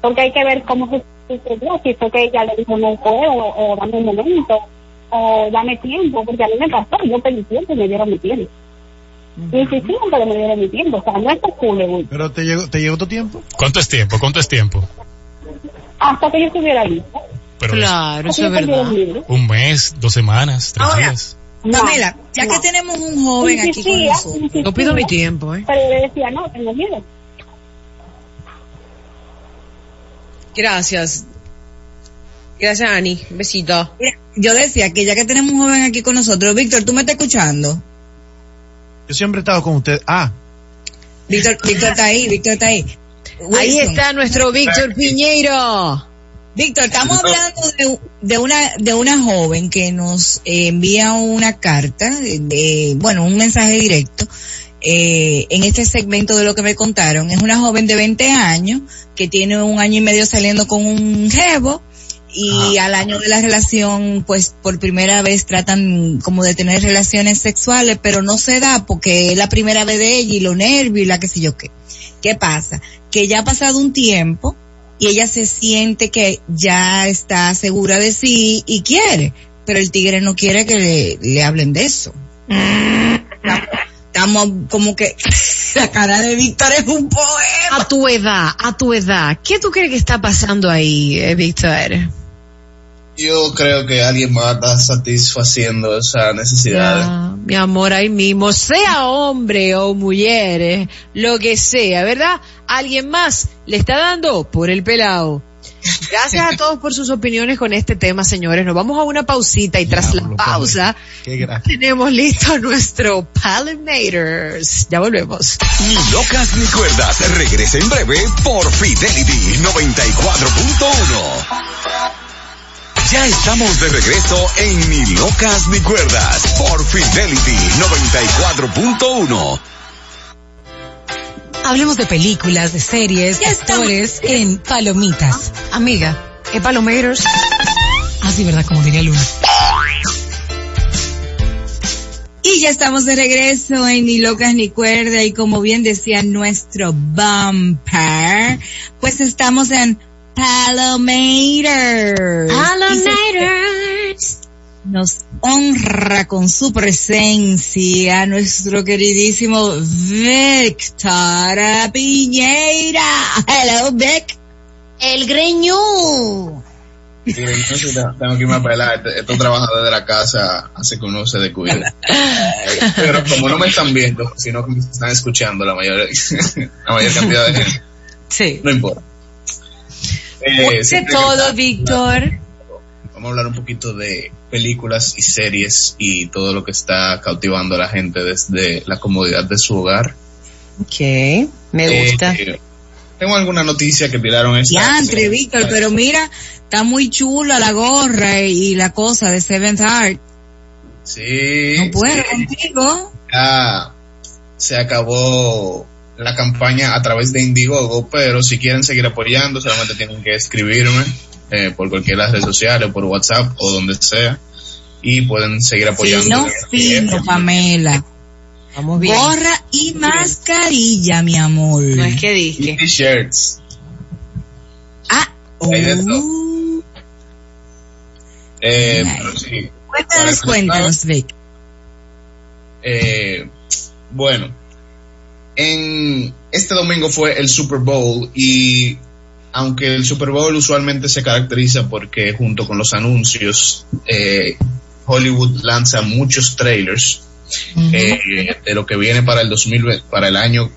Porque hay que ver cómo se sucedió, si fue que ella le dijo no puedo, o, o dame un momento, o dame tiempo, porque a mí me pasó, yo pedí tiempo y me dieron mi tiempo. Y insistieron que me dieron mi tiempo, o sea, no especulen, Pero te llegó, te llegó tu tiempo. ¿Cuánto es tiempo? ¿Cuánto es tiempo? hasta que yo estuviera lista. Pero Claro, eso es verdad. un mes, dos semanas, tres Ahora, días. No, Pamela, ya no. que tenemos un joven aquí con nosotros. insistía, Yo pido mi tiempo, ¿eh? Pero yo le decía, no, tengo miedo. Gracias. Gracias, Ani. Un besito. Yo decía que ya que tenemos un joven aquí con nosotros, Víctor, ¿tú me estás escuchando? Yo siempre he estado con usted. Ah, Víctor, Víctor está ahí, Víctor está ahí. Ahí está nuestro Víctor Piñeiro. Víctor, estamos hablando de, de una de una joven que nos eh, envía una carta, de, de- bueno, un mensaje directo eh, en este segmento de lo que me contaron. Es una joven de 20 años que tiene un año y medio saliendo con un jevo y al año de la relación, pues por primera vez tratan como de tener relaciones sexuales, pero no se da porque es la primera vez de ella y lo nervio y la que sé yo qué. ¿Qué pasa? Que ya ha pasado un tiempo y ella se siente que ya está segura de sí y quiere, pero el tigre no quiere que le, le hablen de eso. Estamos como que la cara de Víctor es un poema. A tu edad, a tu edad, ¿qué tú crees que está pasando ahí, eh, Víctor? Yo creo que alguien más está satisfaciendo esa necesidad. Ya, mi amor, ahí mismo, sea hombre o mujer, eh, lo que sea, ¿verdad? Alguien más le está dando por el pelado. Gracias a todos por sus opiniones con este tema, señores. Nos vamos a una pausita y tras la Diablo, pausa tenemos listo nuestro Pollinators. Ya volvemos. Ni locas ni cuerdas. Regresa en breve por Fidelity 94.1. Ya estamos de regreso en Ni locas ni cuerdas por Fidelity 94.1. Hablemos de películas, de series, de actores en Palomitas. Amiga, ¿es Palomators? Así, ¿verdad? Como diría Luna. Y ya estamos de regreso en Ni Locas ni Cuerda y como bien decía nuestro bumper, pues estamos en Palomaters. Palomators. nos honra con su presencia nuestro queridísimo Víctor Piñeira. Hello, Vic. El greñú. Tengo que irme a pelar. Estos trabajadores de la casa hace que uno se descuide. Pero como no me están viendo, sino que me están escuchando la mayor, la mayor cantidad de gente, Sí. no importa. Eh, de todo, Víctor. Vamos a hablar un poquito de películas y series y todo lo que está cautivando a la gente desde la comodidad de su hogar. Ok, me Eh, gusta. eh, tengo alguna noticia que tiraron esta Diantre, Víctor, pero mira, está muy chula la gorra y la cosa de Seventh Art. Sí. No puedo sí. contigo. ya se acabó la campaña a través de Indiegogo, pero si quieren seguir apoyando, solamente tienen que escribirme eh, por cualquiera de las redes sociales, por WhatsApp o donde sea, y pueden seguir apoyando. Fino, fino, Pamela. Vamos bien. Gorra y mascarilla, mi amor. No es que Y dije. t-shirts. Ah, uh, Eh, pero sí, cuéntanos, cuéntanos, Vic. Eh, bueno, en este domingo fue el Super Bowl y aunque el Super Bowl usualmente se caracteriza porque junto con los anuncios eh, Hollywood lanza muchos trailers eh, de lo que viene para el 2020, para el año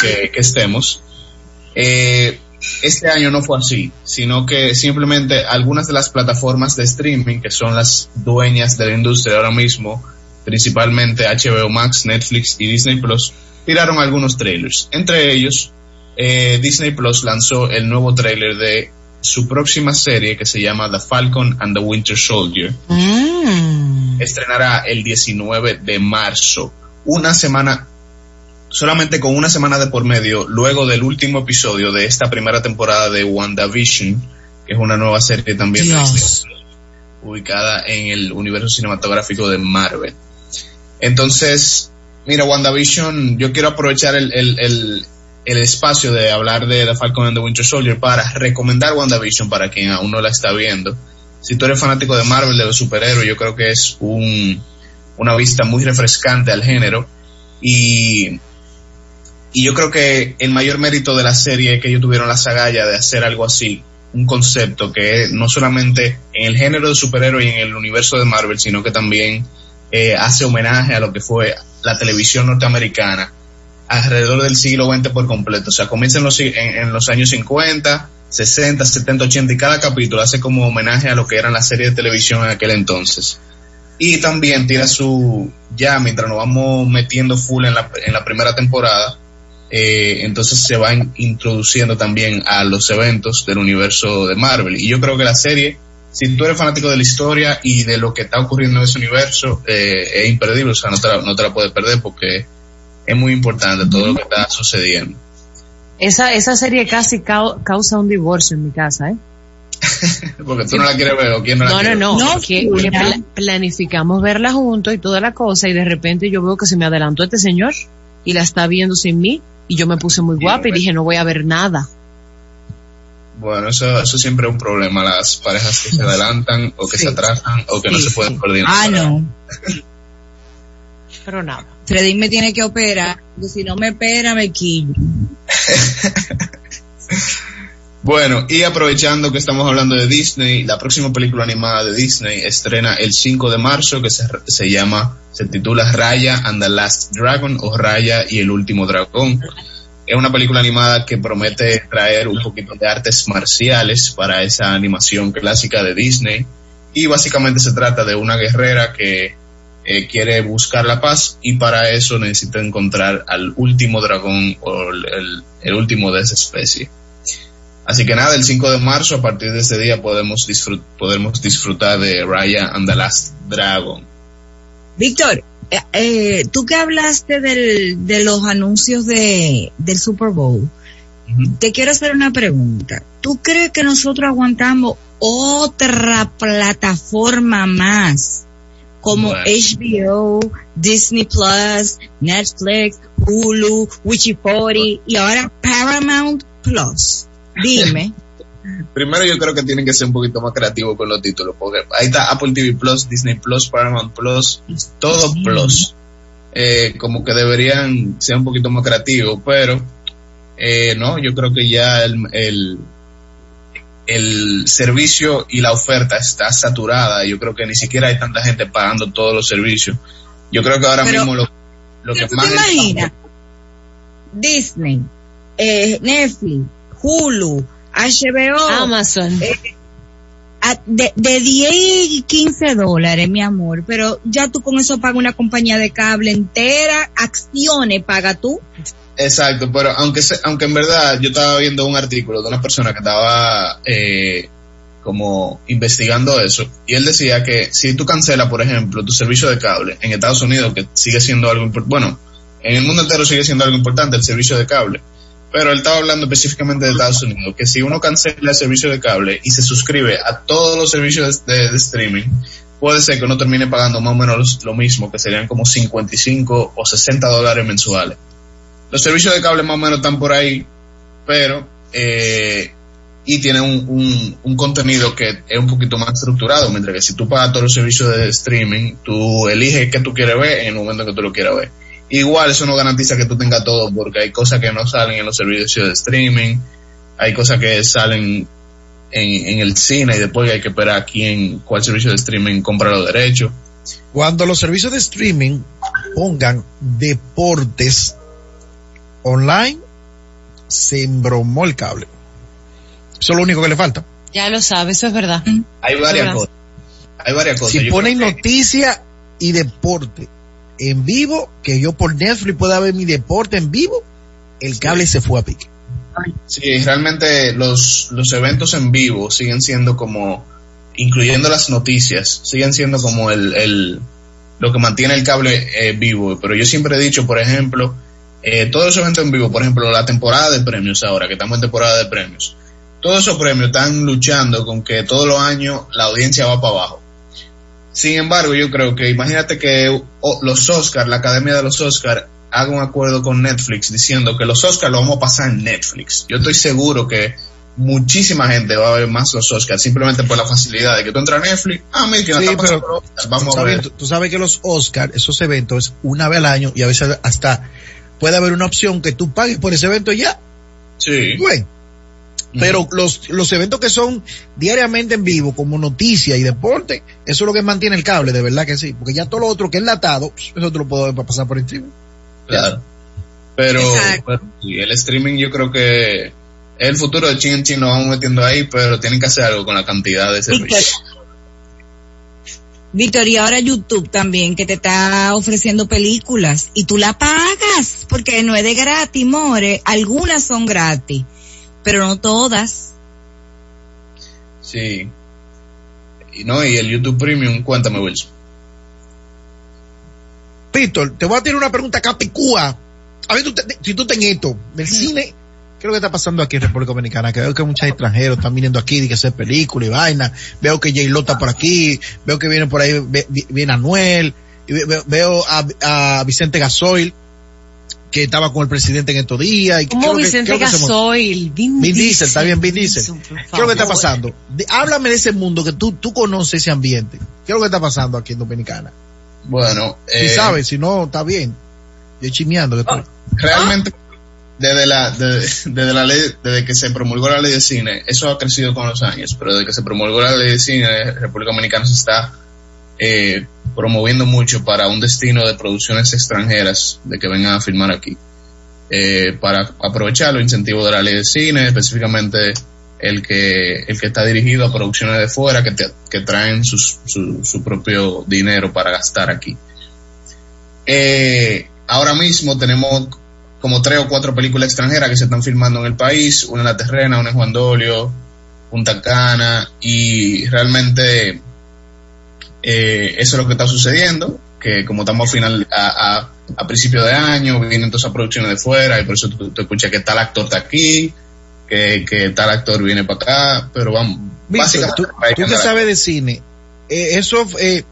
que, que estemos. Eh, este año no fue así, sino que simplemente algunas de las plataformas de streaming que son las dueñas de la industria ahora mismo, principalmente HBO Max, Netflix y Disney Plus, tiraron algunos trailers. Entre ellos, eh, Disney Plus lanzó el nuevo trailer de su próxima serie que se llama The Falcon and the Winter Soldier. Mm. Estrenará el 19 de marzo, una semana solamente con una semana de por medio, luego del último episodio de esta primera temporada de WandaVision, que es una nueva serie también. Disney, ubicada en el universo cinematográfico de Marvel. Entonces, mira, WandaVision, yo quiero aprovechar el, el, el, el espacio de hablar de The Falcon and the Winter Soldier para recomendar WandaVision para quien aún no la está viendo. Si tú eres fanático de Marvel, de los superhéroes, yo creo que es un, una vista muy refrescante al género. Y, y yo creo que el mayor mérito de la serie es que ellos tuvieron la sagalla de hacer algo así, un concepto que no solamente en el género de superhéroe y en el universo de Marvel, sino que también eh, hace homenaje a lo que fue la televisión norteamericana alrededor del siglo XX por completo. O sea, comienza en los, años 50, 60, 70, 80 y cada capítulo hace como homenaje a lo que eran las series de televisión en aquel entonces. Y también tira su, ya mientras nos vamos metiendo full en la, en la primera temporada, eh, entonces se van introduciendo también a los eventos del universo de Marvel. Y yo creo que la serie, si tú eres fanático de la historia y de lo que está ocurriendo en ese universo, eh, es imperdible, o sea, no te, la, no te la puedes perder porque es muy importante todo lo que está sucediendo. Esa, esa serie casi cau- causa un divorcio en mi casa, ¿eh? Porque tú no la quieres ver o quién no la No, no, quiere no, No, que, figura. que pla- planificamos verla juntos y toda la cosa y de repente yo veo que se me adelantó este señor y la está viendo sin mí y yo me puse muy guapa y dije no voy a ver nada. Bueno, eso, eso siempre es un problema, las parejas que se adelantan o que Sí. se atrasan o que no se pueden sí. coordinar. Ah, no. Pero nada. Freddy me tiene que operar. porque Si no me opera, me quillo. Bueno, y aprovechando que estamos hablando de Disney, la próxima película animada de Disney estrena el 5 de marzo que se, se llama, se titula Raya and the Last Dragon o Raya y el último dragón. Es una película animada que promete traer un poquito de artes marciales para esa animación clásica de Disney. Y básicamente se trata de una guerrera que eh, quiere buscar la paz y para eso necesita encontrar al último dragón o el, último de esa especie. Así que nada, el 5 de marzo, a partir de ese día, podemos, podemos disfrutar de Raya and the Last Dragon. Víctor, eh, tú que hablaste del, de los anuncios de, del Super Bowl, te quiero hacer una pregunta. ¿Tú crees que nosotros aguantamos otra plataforma más? Como Bueno. HBO, Disney Plus, Netflix, Hulu, Wichipori y ahora Paramount Plus. Dime. primero yo creo que tienen que ser un poquito más creativos con los títulos, porque ahí está Apple TV Plus, Disney Plus, Paramount Plus, todo Plus. Eh, como que deberían ser un poquito más creativos, pero eh, no, yo creo que ya el, el, el servicio y la oferta está saturada. Yo creo que ni siquiera hay tanta gente pagando todos los servicios. Yo creo que ahora Pero, mismo lo, lo que ¿Tú más te? Disney, eh, Netflix, Hulu, HBO, Amazon. eh, a- de, de 10 y 15 dólares, mi amor, pero ya tú con eso pagas una compañía de cable entera, acciones paga tú. Exacto, pero aunque se- aunque en verdad yo estaba viendo un artículo de una persona que estaba eh, como investigando eso y él decía que si tú cancelas, por ejemplo, tu servicio de cable en Estados Unidos, que sigue siendo algo importante, bueno, en el mundo entero sigue siendo algo importante el servicio de cable, pero él estaba hablando específicamente de Estados Unidos, que si uno cancela el servicio de cable y se suscribe a todos los servicios de, streaming, puede ser que uno termine pagando más o menos lo mismo, que serían como 55 o 60 dólares mensuales. Los servicios de cable más o menos están por ahí, pero eh, y tienen un, un, un contenido que es un poquito más estructurado, mientras que si tú pagas todos los servicios de streaming, tú eliges qué tú quieres ver en el momento que tú lo quieras ver. Igual eso no garantiza que tú tengas todo, porque hay cosas que no salen en los servicios de streaming, hay cosas que salen en, en el cine y después hay que esperar a quién, cuál servicio de streaming compra los derechos. Cuando los servicios de streaming pongan deportes online, se embromó el cable. Eso es lo único que le falta. Ya lo sabe, eso es verdad. Hay varias cosas. Hay varias cosas. Si Yo ponen que- noticia y deporte en vivo, que yo por Netflix pueda ver mi deporte en vivo, el cable se fue a pique. Sí, realmente los, los eventos en vivo siguen siendo como, incluyendo las noticias, siguen siendo como el, el lo que mantiene el cable eh, vivo. Pero yo siempre he dicho, por ejemplo, eh, todos los eventos en vivo, por ejemplo, la temporada de premios ahora, que estamos en temporada de premios, todos esos premios están luchando con que todos los años la audiencia va para abajo. Sin embargo, yo creo que imagínate que los Oscars, la Academia de los Oscars, haga un acuerdo con Netflix diciendo que los Oscars los vamos a pasar en Netflix. Yo estoy seguro que muchísima gente va a ver más los Oscars simplemente por la facilidad de que tú entras a Netflix, ah, mira, que no Sí, está pero los Oscars, vamos tú a ver. tú- tú sabes que los Oscars, esos eventos, una vez al año y a veces hasta puede haber una opción que tú pagues por ese evento y ya. Sí. Bueno, pero los, los eventos que son diariamente en vivo, como noticia y deporte, eso es lo que mantiene el cable, de verdad que sí. Porque ya todo lo otro que es latado, eso te lo puedo pasar por el streaming. Claro. Pero, Exacto. pero sí, el streaming yo creo que es el futuro de chin en chin, lo vamos metiendo ahí, pero tienen que hacer algo con la cantidad de servicios. Víctor, y ahora YouTube también, que te está ofreciendo películas y tú la pagas, porque no es de gratis, more. Algunas son gratis, pero no todas. Sí. Y no, y el YouTube Premium, cuéntame, Wilson. Víctor, te voy a tirar una pregunta capicúa. A ver, tú te- si tú tenés esto del cine, ¿qué es lo que está pasando aquí en República Dominicana? Que veo que muchos extranjeros están viniendo aquí de que hacer películas y vaina. Veo que J. Lo está por aquí. Veo que viene por ahí, viene Anuel. Y ve- ve- veo a, a Vicente Gasoil, que estaba con el presidente en estos días. Y ¿qué es Como lo que- Vicente? Gasoil, Vin, Vin Diesel, está bien, Vin Diesel. ¿Qué es lo que está pasando? De- háblame de ese mundo que tú, tú conoces ese ambiente. ¿Qué es lo que está pasando aquí en Dominicana? Bueno, Si eh, sabes, si no, está bien. Yo chimeando que estoy. realmente desde la desde, desde la ley desde que se promulgó la ley de cine eso ha crecido con los años pero desde que se promulgó la ley de cine República Dominicana se está eh, promoviendo mucho para un destino de producciones extranjeras de que vengan a filmar aquí. Eh, para aprovechar los incentivos de la ley de cine específicamente el que el que está dirigido a producciones de fuera que, te- que traen su, su propio dinero para gastar aquí. Eh, ahora mismo tenemos como tres o cuatro películas extranjeras que se están filmando en el país, una en La Terrena, una en Juan Dolio, Punta Cana, y realmente eh, eso es lo que está sucediendo, que como estamos a final, a, a, a principio de año, vienen todas esas producciones de fuera, y por eso tú, tú escuchas que tal actor está aquí, que, que tal actor viene para acá, pero vamos, Víctor, tú, tú que sabes de cine, eh, eso eh,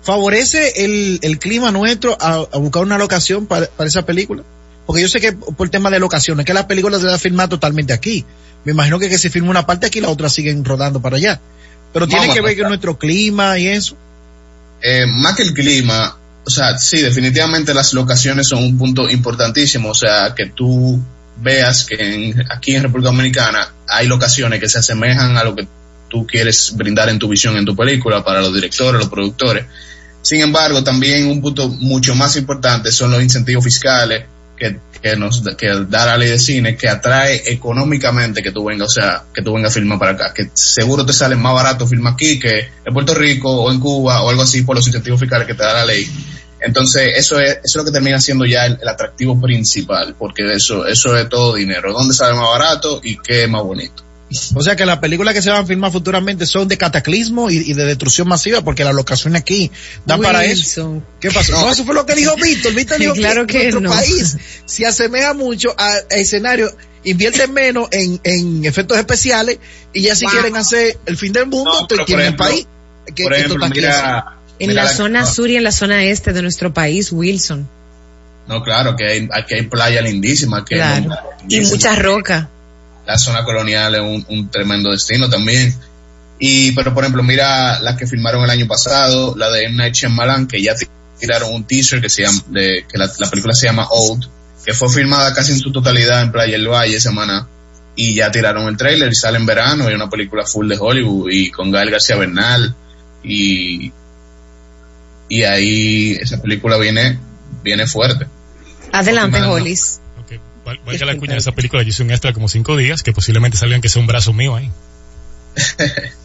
favorece el, el clima nuestro a, a buscar una locación para, para esa película. porque yo sé que por tema de locaciones, que las películas se van a filmar totalmente aquí. Me imagino que, que se filma una parte aquí y la otra siguen rodando para allá. Pero tiene Vamos que ver con nuestro clima y eso. Eh, más que el clima, o sea, sí, definitivamente las locaciones son un punto importantísimo, o sea, que tú veas que en- aquí en República Dominicana hay locaciones que se asemejan a lo que tú quieres brindar en tu visión en tu película para los directores, los productores. Sin embargo, también un punto mucho más importante son los incentivos fiscales que, que nos que da la ley de cine que atrae económicamente que tú vengas, o sea, que tú vengas a filmar para acá, que seguro te sale más barato filmar aquí que en Puerto Rico o en Cuba o algo así por los incentivos fiscales que te da la ley. Entonces, eso es, eso es lo que termina siendo ya el, atractivo principal, porque eso, eso es todo dinero. ¿Dónde sale más barato y qué es más bonito? O sea que las películas que se van a filmar futuramente son de cataclismo y, y de destrucción masiva porque las locaciones aquí dan para eso. Wilson. ¿Qué pasó? No, eso fue lo que dijo Víctor. Víctor dijo Claro que nuestro no. país se asemeja mucho a, a escenarios, invierten menos en, en efectos especiales y ya si Wow. quieren hacer el fin del mundo, No, pero tienen por el país. Que Por ejemplo, mira, En mira la la- zona sur y en la zona este de nuestro país, Wilson. No, claro, que hay, aquí hay playa lindísima, que Claro. Y mucha roca. La zona colonial es un, un tremendo destino también. Y, pero por ejemplo, mira las que filmaron el año pasado, la de M. Night Shyamalan, que ya tiraron un teaser que se llama, de, que la, la película se llama Old, que fue filmada casi en su totalidad en Playa del Valle semana, y ya tiraron el trailer y sale en verano, y una película full de Hollywood, y con Gael García Bernal, y, y ahí esa película viene, viene fuerte. Adelante. Hollis. Valga la cuña de esa película, yo hice un extra como cinco días, que posiblemente salgan que sea un brazo mío ahí.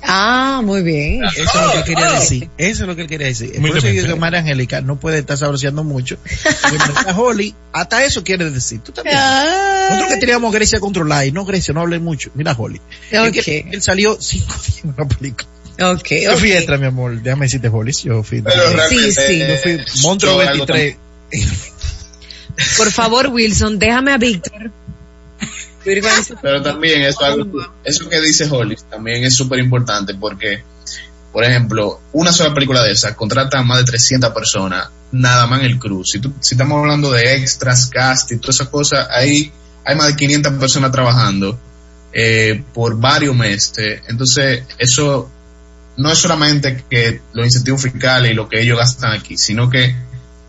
Ah, muy bien. Eso es lo que él quería decir. Eso es lo que él quería decir. Muy Por eso yo digo que María Angélica no puede estar saboreando mucho. Holly, hasta eso quiere decir. Tú también. Nosotros que teníamos Grecia controlada y no Grecia, no hable mucho. Mira Holly. Es que Ok. él salió cinco días en una película. Ok, Yo fui ok. extra, mi amor. Déjame decirte Holly. Yo fui. Pero Sí, sí. yo fui Monstruo yo algo 23. Por favor, Wilson, déjame a Víctor. Pero también eso, eso que dice Hollis también es súper importante porque, por ejemplo, una sola película de esa contrata a más de 300 personas, nada más en el cruz. Si, tú- si estamos hablando de extras, cast y todas esas cosas, ahí hay más de 500 personas trabajando eh, por varios meses. Entonces, eso no es solamente que los incentivos fiscales y lo que ellos gastan aquí, sino que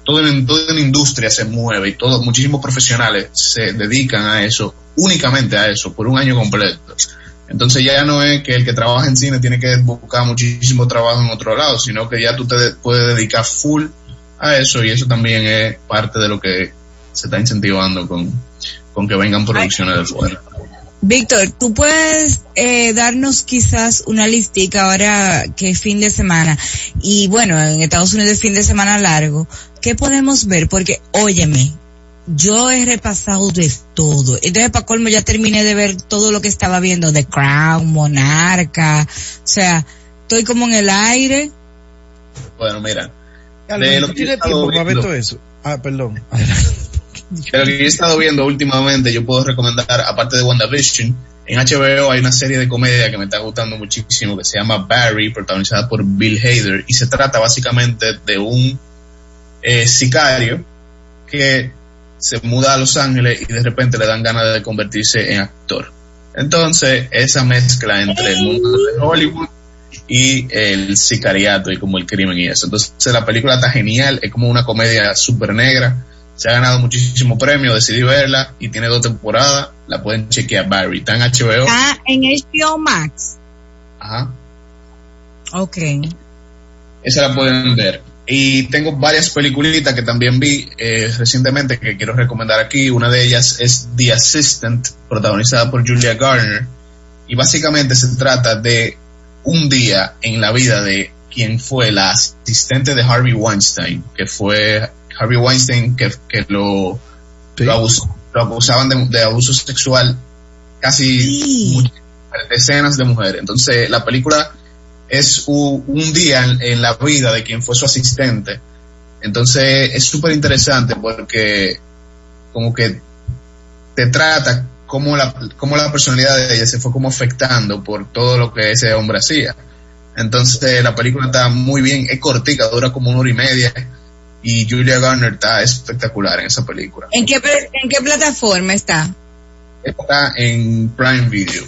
todo en, toda la industria se mueve y todo, muchísimos profesionales se dedican a eso, únicamente a eso, por un año completo. Entonces ya no es que el que trabaja en cine tiene que buscar muchísimo trabajo en otro lado, sino que ya tú te de- puedes dedicar full a eso y eso también es parte de lo que se está incentivando con, con que vengan producciones de fuera. Víctor, tú puedes eh, darnos quizás una listica ahora que es fin de semana y bueno, en Estados Unidos es fin de semana largo. ¿Qué podemos ver? Porque, óyeme, yo he repasado de todo. Entonces, para colmo, ya terminé de ver todo lo que estaba viendo, The Crown, Monarca, o sea, estoy como en el aire. Bueno, mira, Carlos, De lo ¿tú que estado tiempo para ver todo eso? Ah, perdón. de lo que yo he estado viendo últimamente, yo puedo recomendar, aparte de WandaVision, en HBO hay una serie de comedia que me está gustando muchísimo que se llama Barry, protagonizada por Bill Hader, y se trata básicamente de un eh, sicario que se muda a Los Ángeles y de repente le dan ganas de convertirse en actor. Entonces, esa mezcla entre el mundo de Hollywood y el sicariato y como el crimen y eso. Entonces, la película está genial, es como una comedia súper negra, se ha ganado muchísimo premio, decidí verla y tiene dos temporadas, la pueden chequear Barry, está en HBO. Ah, en HBO Max. Ajá. Ok. Esa la pueden ver. Y tengo varias peliculitas que también vi eh, recientemente que quiero recomendar aquí. Una de ellas es The Assistant, protagonizada por Julia Garner. Y básicamente se trata de un día en la vida de quien fue la asistente de Harvey Weinstein, que fue Harvey Weinstein que, que lo, lo, abus- lo acusaban de, de abuso sexual casi muchas- decenas de mujeres. Entonces la película es un día en, en la vida de quien fue su asistente. Entonces es súper interesante porque como que te trata cómo la, cómo la personalidad de ella se fue como afectando por todo lo que ese hombre hacía. Entonces la película está muy bien, es cortica, dura como una hora y media y Julia Garner está espectacular en esa película. ¿En qué, en qué plataforma está? Está en Prime Video,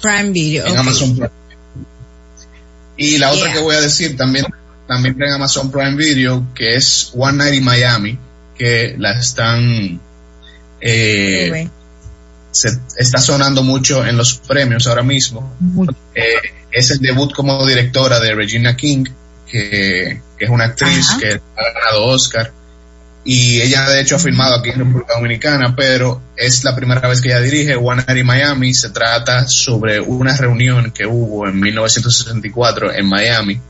Prime Video. en. Amazon Prime. Y la otra que voy a decir también, también está en Amazon Prime Video, que es One Night in Miami, que la están, eh, se está sonando mucho en los premios ahora mismo. Eh, es el debut como directora de Regina King, que, que es una actriz Ajá. que ha ganado Oscar. Y ella de hecho ha filmado aquí en República Dominicana, pero es la primera vez que ella dirige One Night in Miami. Se trata sobre una reunión que hubo en 1964 en Miami,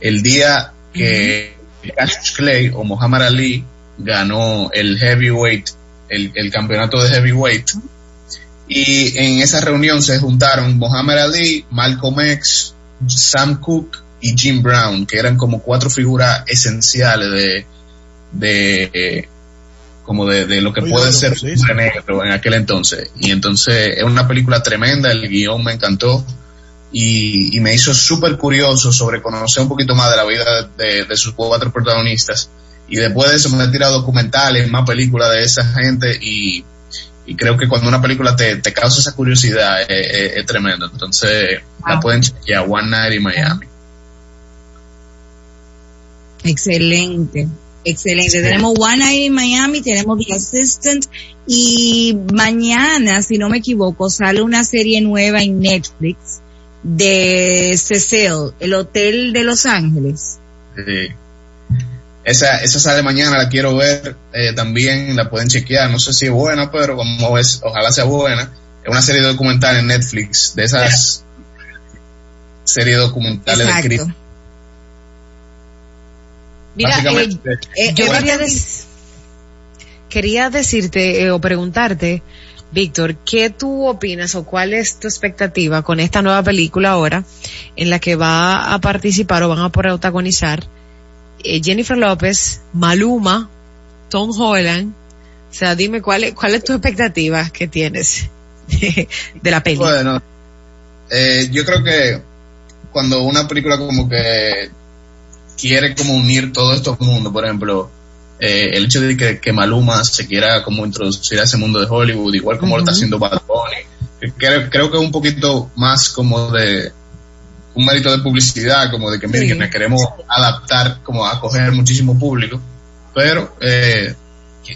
el día que Cassius Clay o Muhammad Ali ganó el heavyweight, el, el campeonato de heavyweight. Y en esa reunión se juntaron Muhammad Ali, Malcolm X, Sam Cooke y Jim Brown, que eran como cuatro figuras esenciales de, de eh, como de, de lo que puede ser sí, un hombre negro en aquel entonces. Y entonces es una película tremenda, el guion me encantó y, y me hizo súper curioso sobre conocer un poquito más de la vida de, de sus cuatro protagonistas. Y después de eso me he tirado documentales, más películas de esa gente y, y creo que cuando una película te, te causa esa curiosidad es, es- es tremendo. Entonces la pueden chequear, One Night in Miami. Excelente, excelente. Sí. Tenemos One Night in Miami, tenemos The Assistant y mañana, si no me equivoco, sale una serie nueva en Netflix de Cecil, el Hotel de Los Ángeles. Sí. Esa, esa sale mañana, la quiero ver eh, también, la pueden chequear. No sé si es buena, pero como es, ojalá sea buena. Es una serie documental en Netflix, de esas series documentales de crimen. Mira, eh, yo eh, quería, dec- quería decirte eh, o preguntarte, Víctor, ¿qué tú opinas o cuál es tu expectativa con esta nueva película ahora en la que va a participar o van a protagonizar eh, Jennifer López, Maluma, Tom Holland? O sea, dime cuál es, cuál es tu expectativa que tienes de la película. Bueno, eh, yo creo que cuando una película como que quiere como unir todo estos mundos, por ejemplo, eh, el hecho de que, que Maluma se quiera como introducir a ese mundo de Hollywood, igual como lo está haciendo Bad Bunny, creo, creo que es un poquito más como de un mérito de publicidad, como de que miren Sí. que nos queremos adaptar, como a coger muchísimo público, pero eh,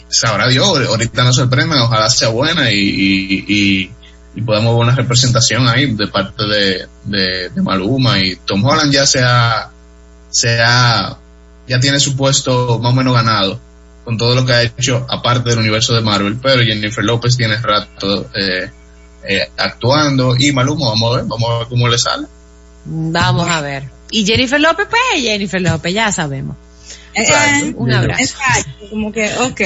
sabrá Dios, ahorita nos sorprendan, ojalá sea buena y, y, y, y podamos ver una representación ahí de parte de, de, de Maluma y Tom Holland ya sea sea ya tiene su puesto más o menos ganado con todo lo que ha hecho aparte del universo de Marvel pero Jennifer López tiene rato eh, eh, actuando y Maluma vamos a ver vamos a ver cómo le sale Vamos a ver. Y Jennifer López, pues Jennifer López, ya sabemos. Eh, Un abrazo. Exacto, como que, ok.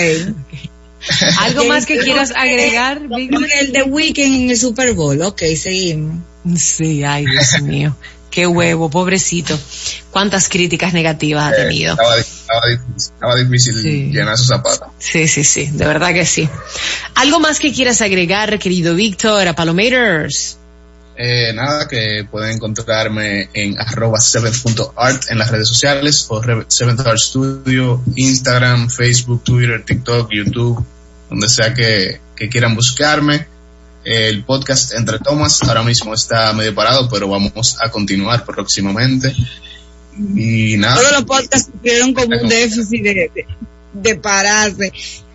¿Algo más que quieras agregar? Como el de Weekend en el Super Bowl, ok, seguimos. Sí, ay, Dios mío. Qué huevo, pobrecito. Cuántas críticas negativas ha Eh, tenido. estaba, estaba difícil, estaba difícil Sí. llenar sus zapatos Sí, sí, sí, de verdad que sí. ¿Algo más que quieras agregar, querido Víctor, a Palomaters? Eh, nada, que pueden encontrarme en arroba seventh.art en las redes sociales o re- Seventh Art Studio, Instagram, Facebook, Twitter, TikTok, YouTube, donde sea que, que quieran buscarme. El podcast Entre Tomas ahora mismo está medio parado, pero vamos a continuar próximamente. Y nada. Todos los podcasts tuvieron como un déficit de, de, de pararse.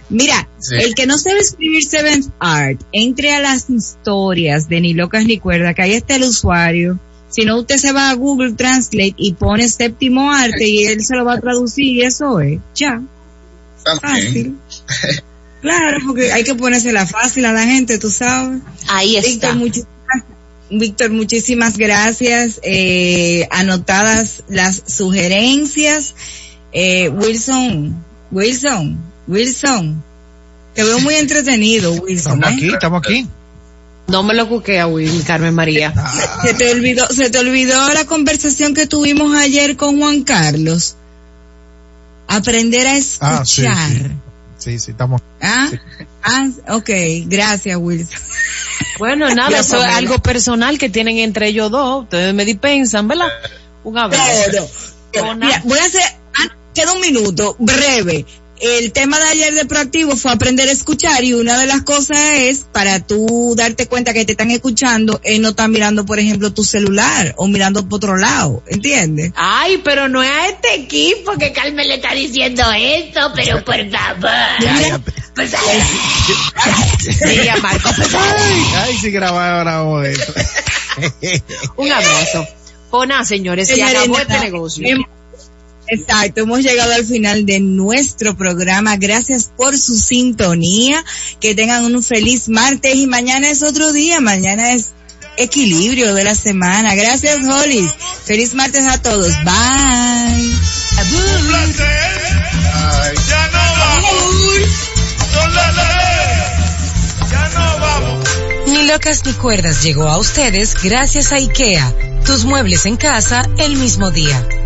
Mira, Sí. el que no sabe escribir Seventh Art, entre a las historias de Ni Locas ni Cuerda, que ahí está el usuario. Si no, usted se va a Google Translate y pone séptimo arte y él se lo va a traducir y eso es. Ya, También. fácil. Claro, porque hay que ponérsela fácil a la gente, tú sabes. Ahí está. Víctor, muchísimas, Víctor, muchísimas gracias. Eh, anotadas las sugerencias. Eh, Wilson, Wilson, Wilson. Te veo muy entretenido, Wilson. Estamos ¿eh? aquí, estamos aquí. No me lo cuquea, Will, Carmen María. Se te olvidó, se te olvidó la conversación que tuvimos ayer con Juan Carlos. Aprender a Ah, sí, escuchar. sí. Sí, sí, estamos. ¿Ah? Ah, ok, gracias, Wilson. Bueno, nada, eso es algo personal que tienen entre ellos dos. Ustedes me dispensan, ¿verdad? Un abrazo. Mira, voy a hacer, an- queda un minuto, breve. El tema de ayer de proactivo fue aprender a escuchar y una de las cosas es para tú darte cuenta que te están escuchando es no estar mirando, por ejemplo, tu celular o mirando por otro lado, ¿entiendes? Ay, pero no es a este equipo que Carmen le está diciendo eso, pero por favor. Pues, sí, a Marco, pues, Ay, ay, si esto. un abrazo. O nada, señores, se Señores, acabó este negocio. Exacto, hemos llegado al final de nuestro programa. Gracias por su sintonía. Que tengan un feliz martes y mañana es otro día. Mañana es equilibrio de la semana. Gracias, Holly. Feliz martes a todos. Bye. Ni locas ni cuerdas llegó a ustedes gracias a IKEA. Tus muebles en casa el mismo día.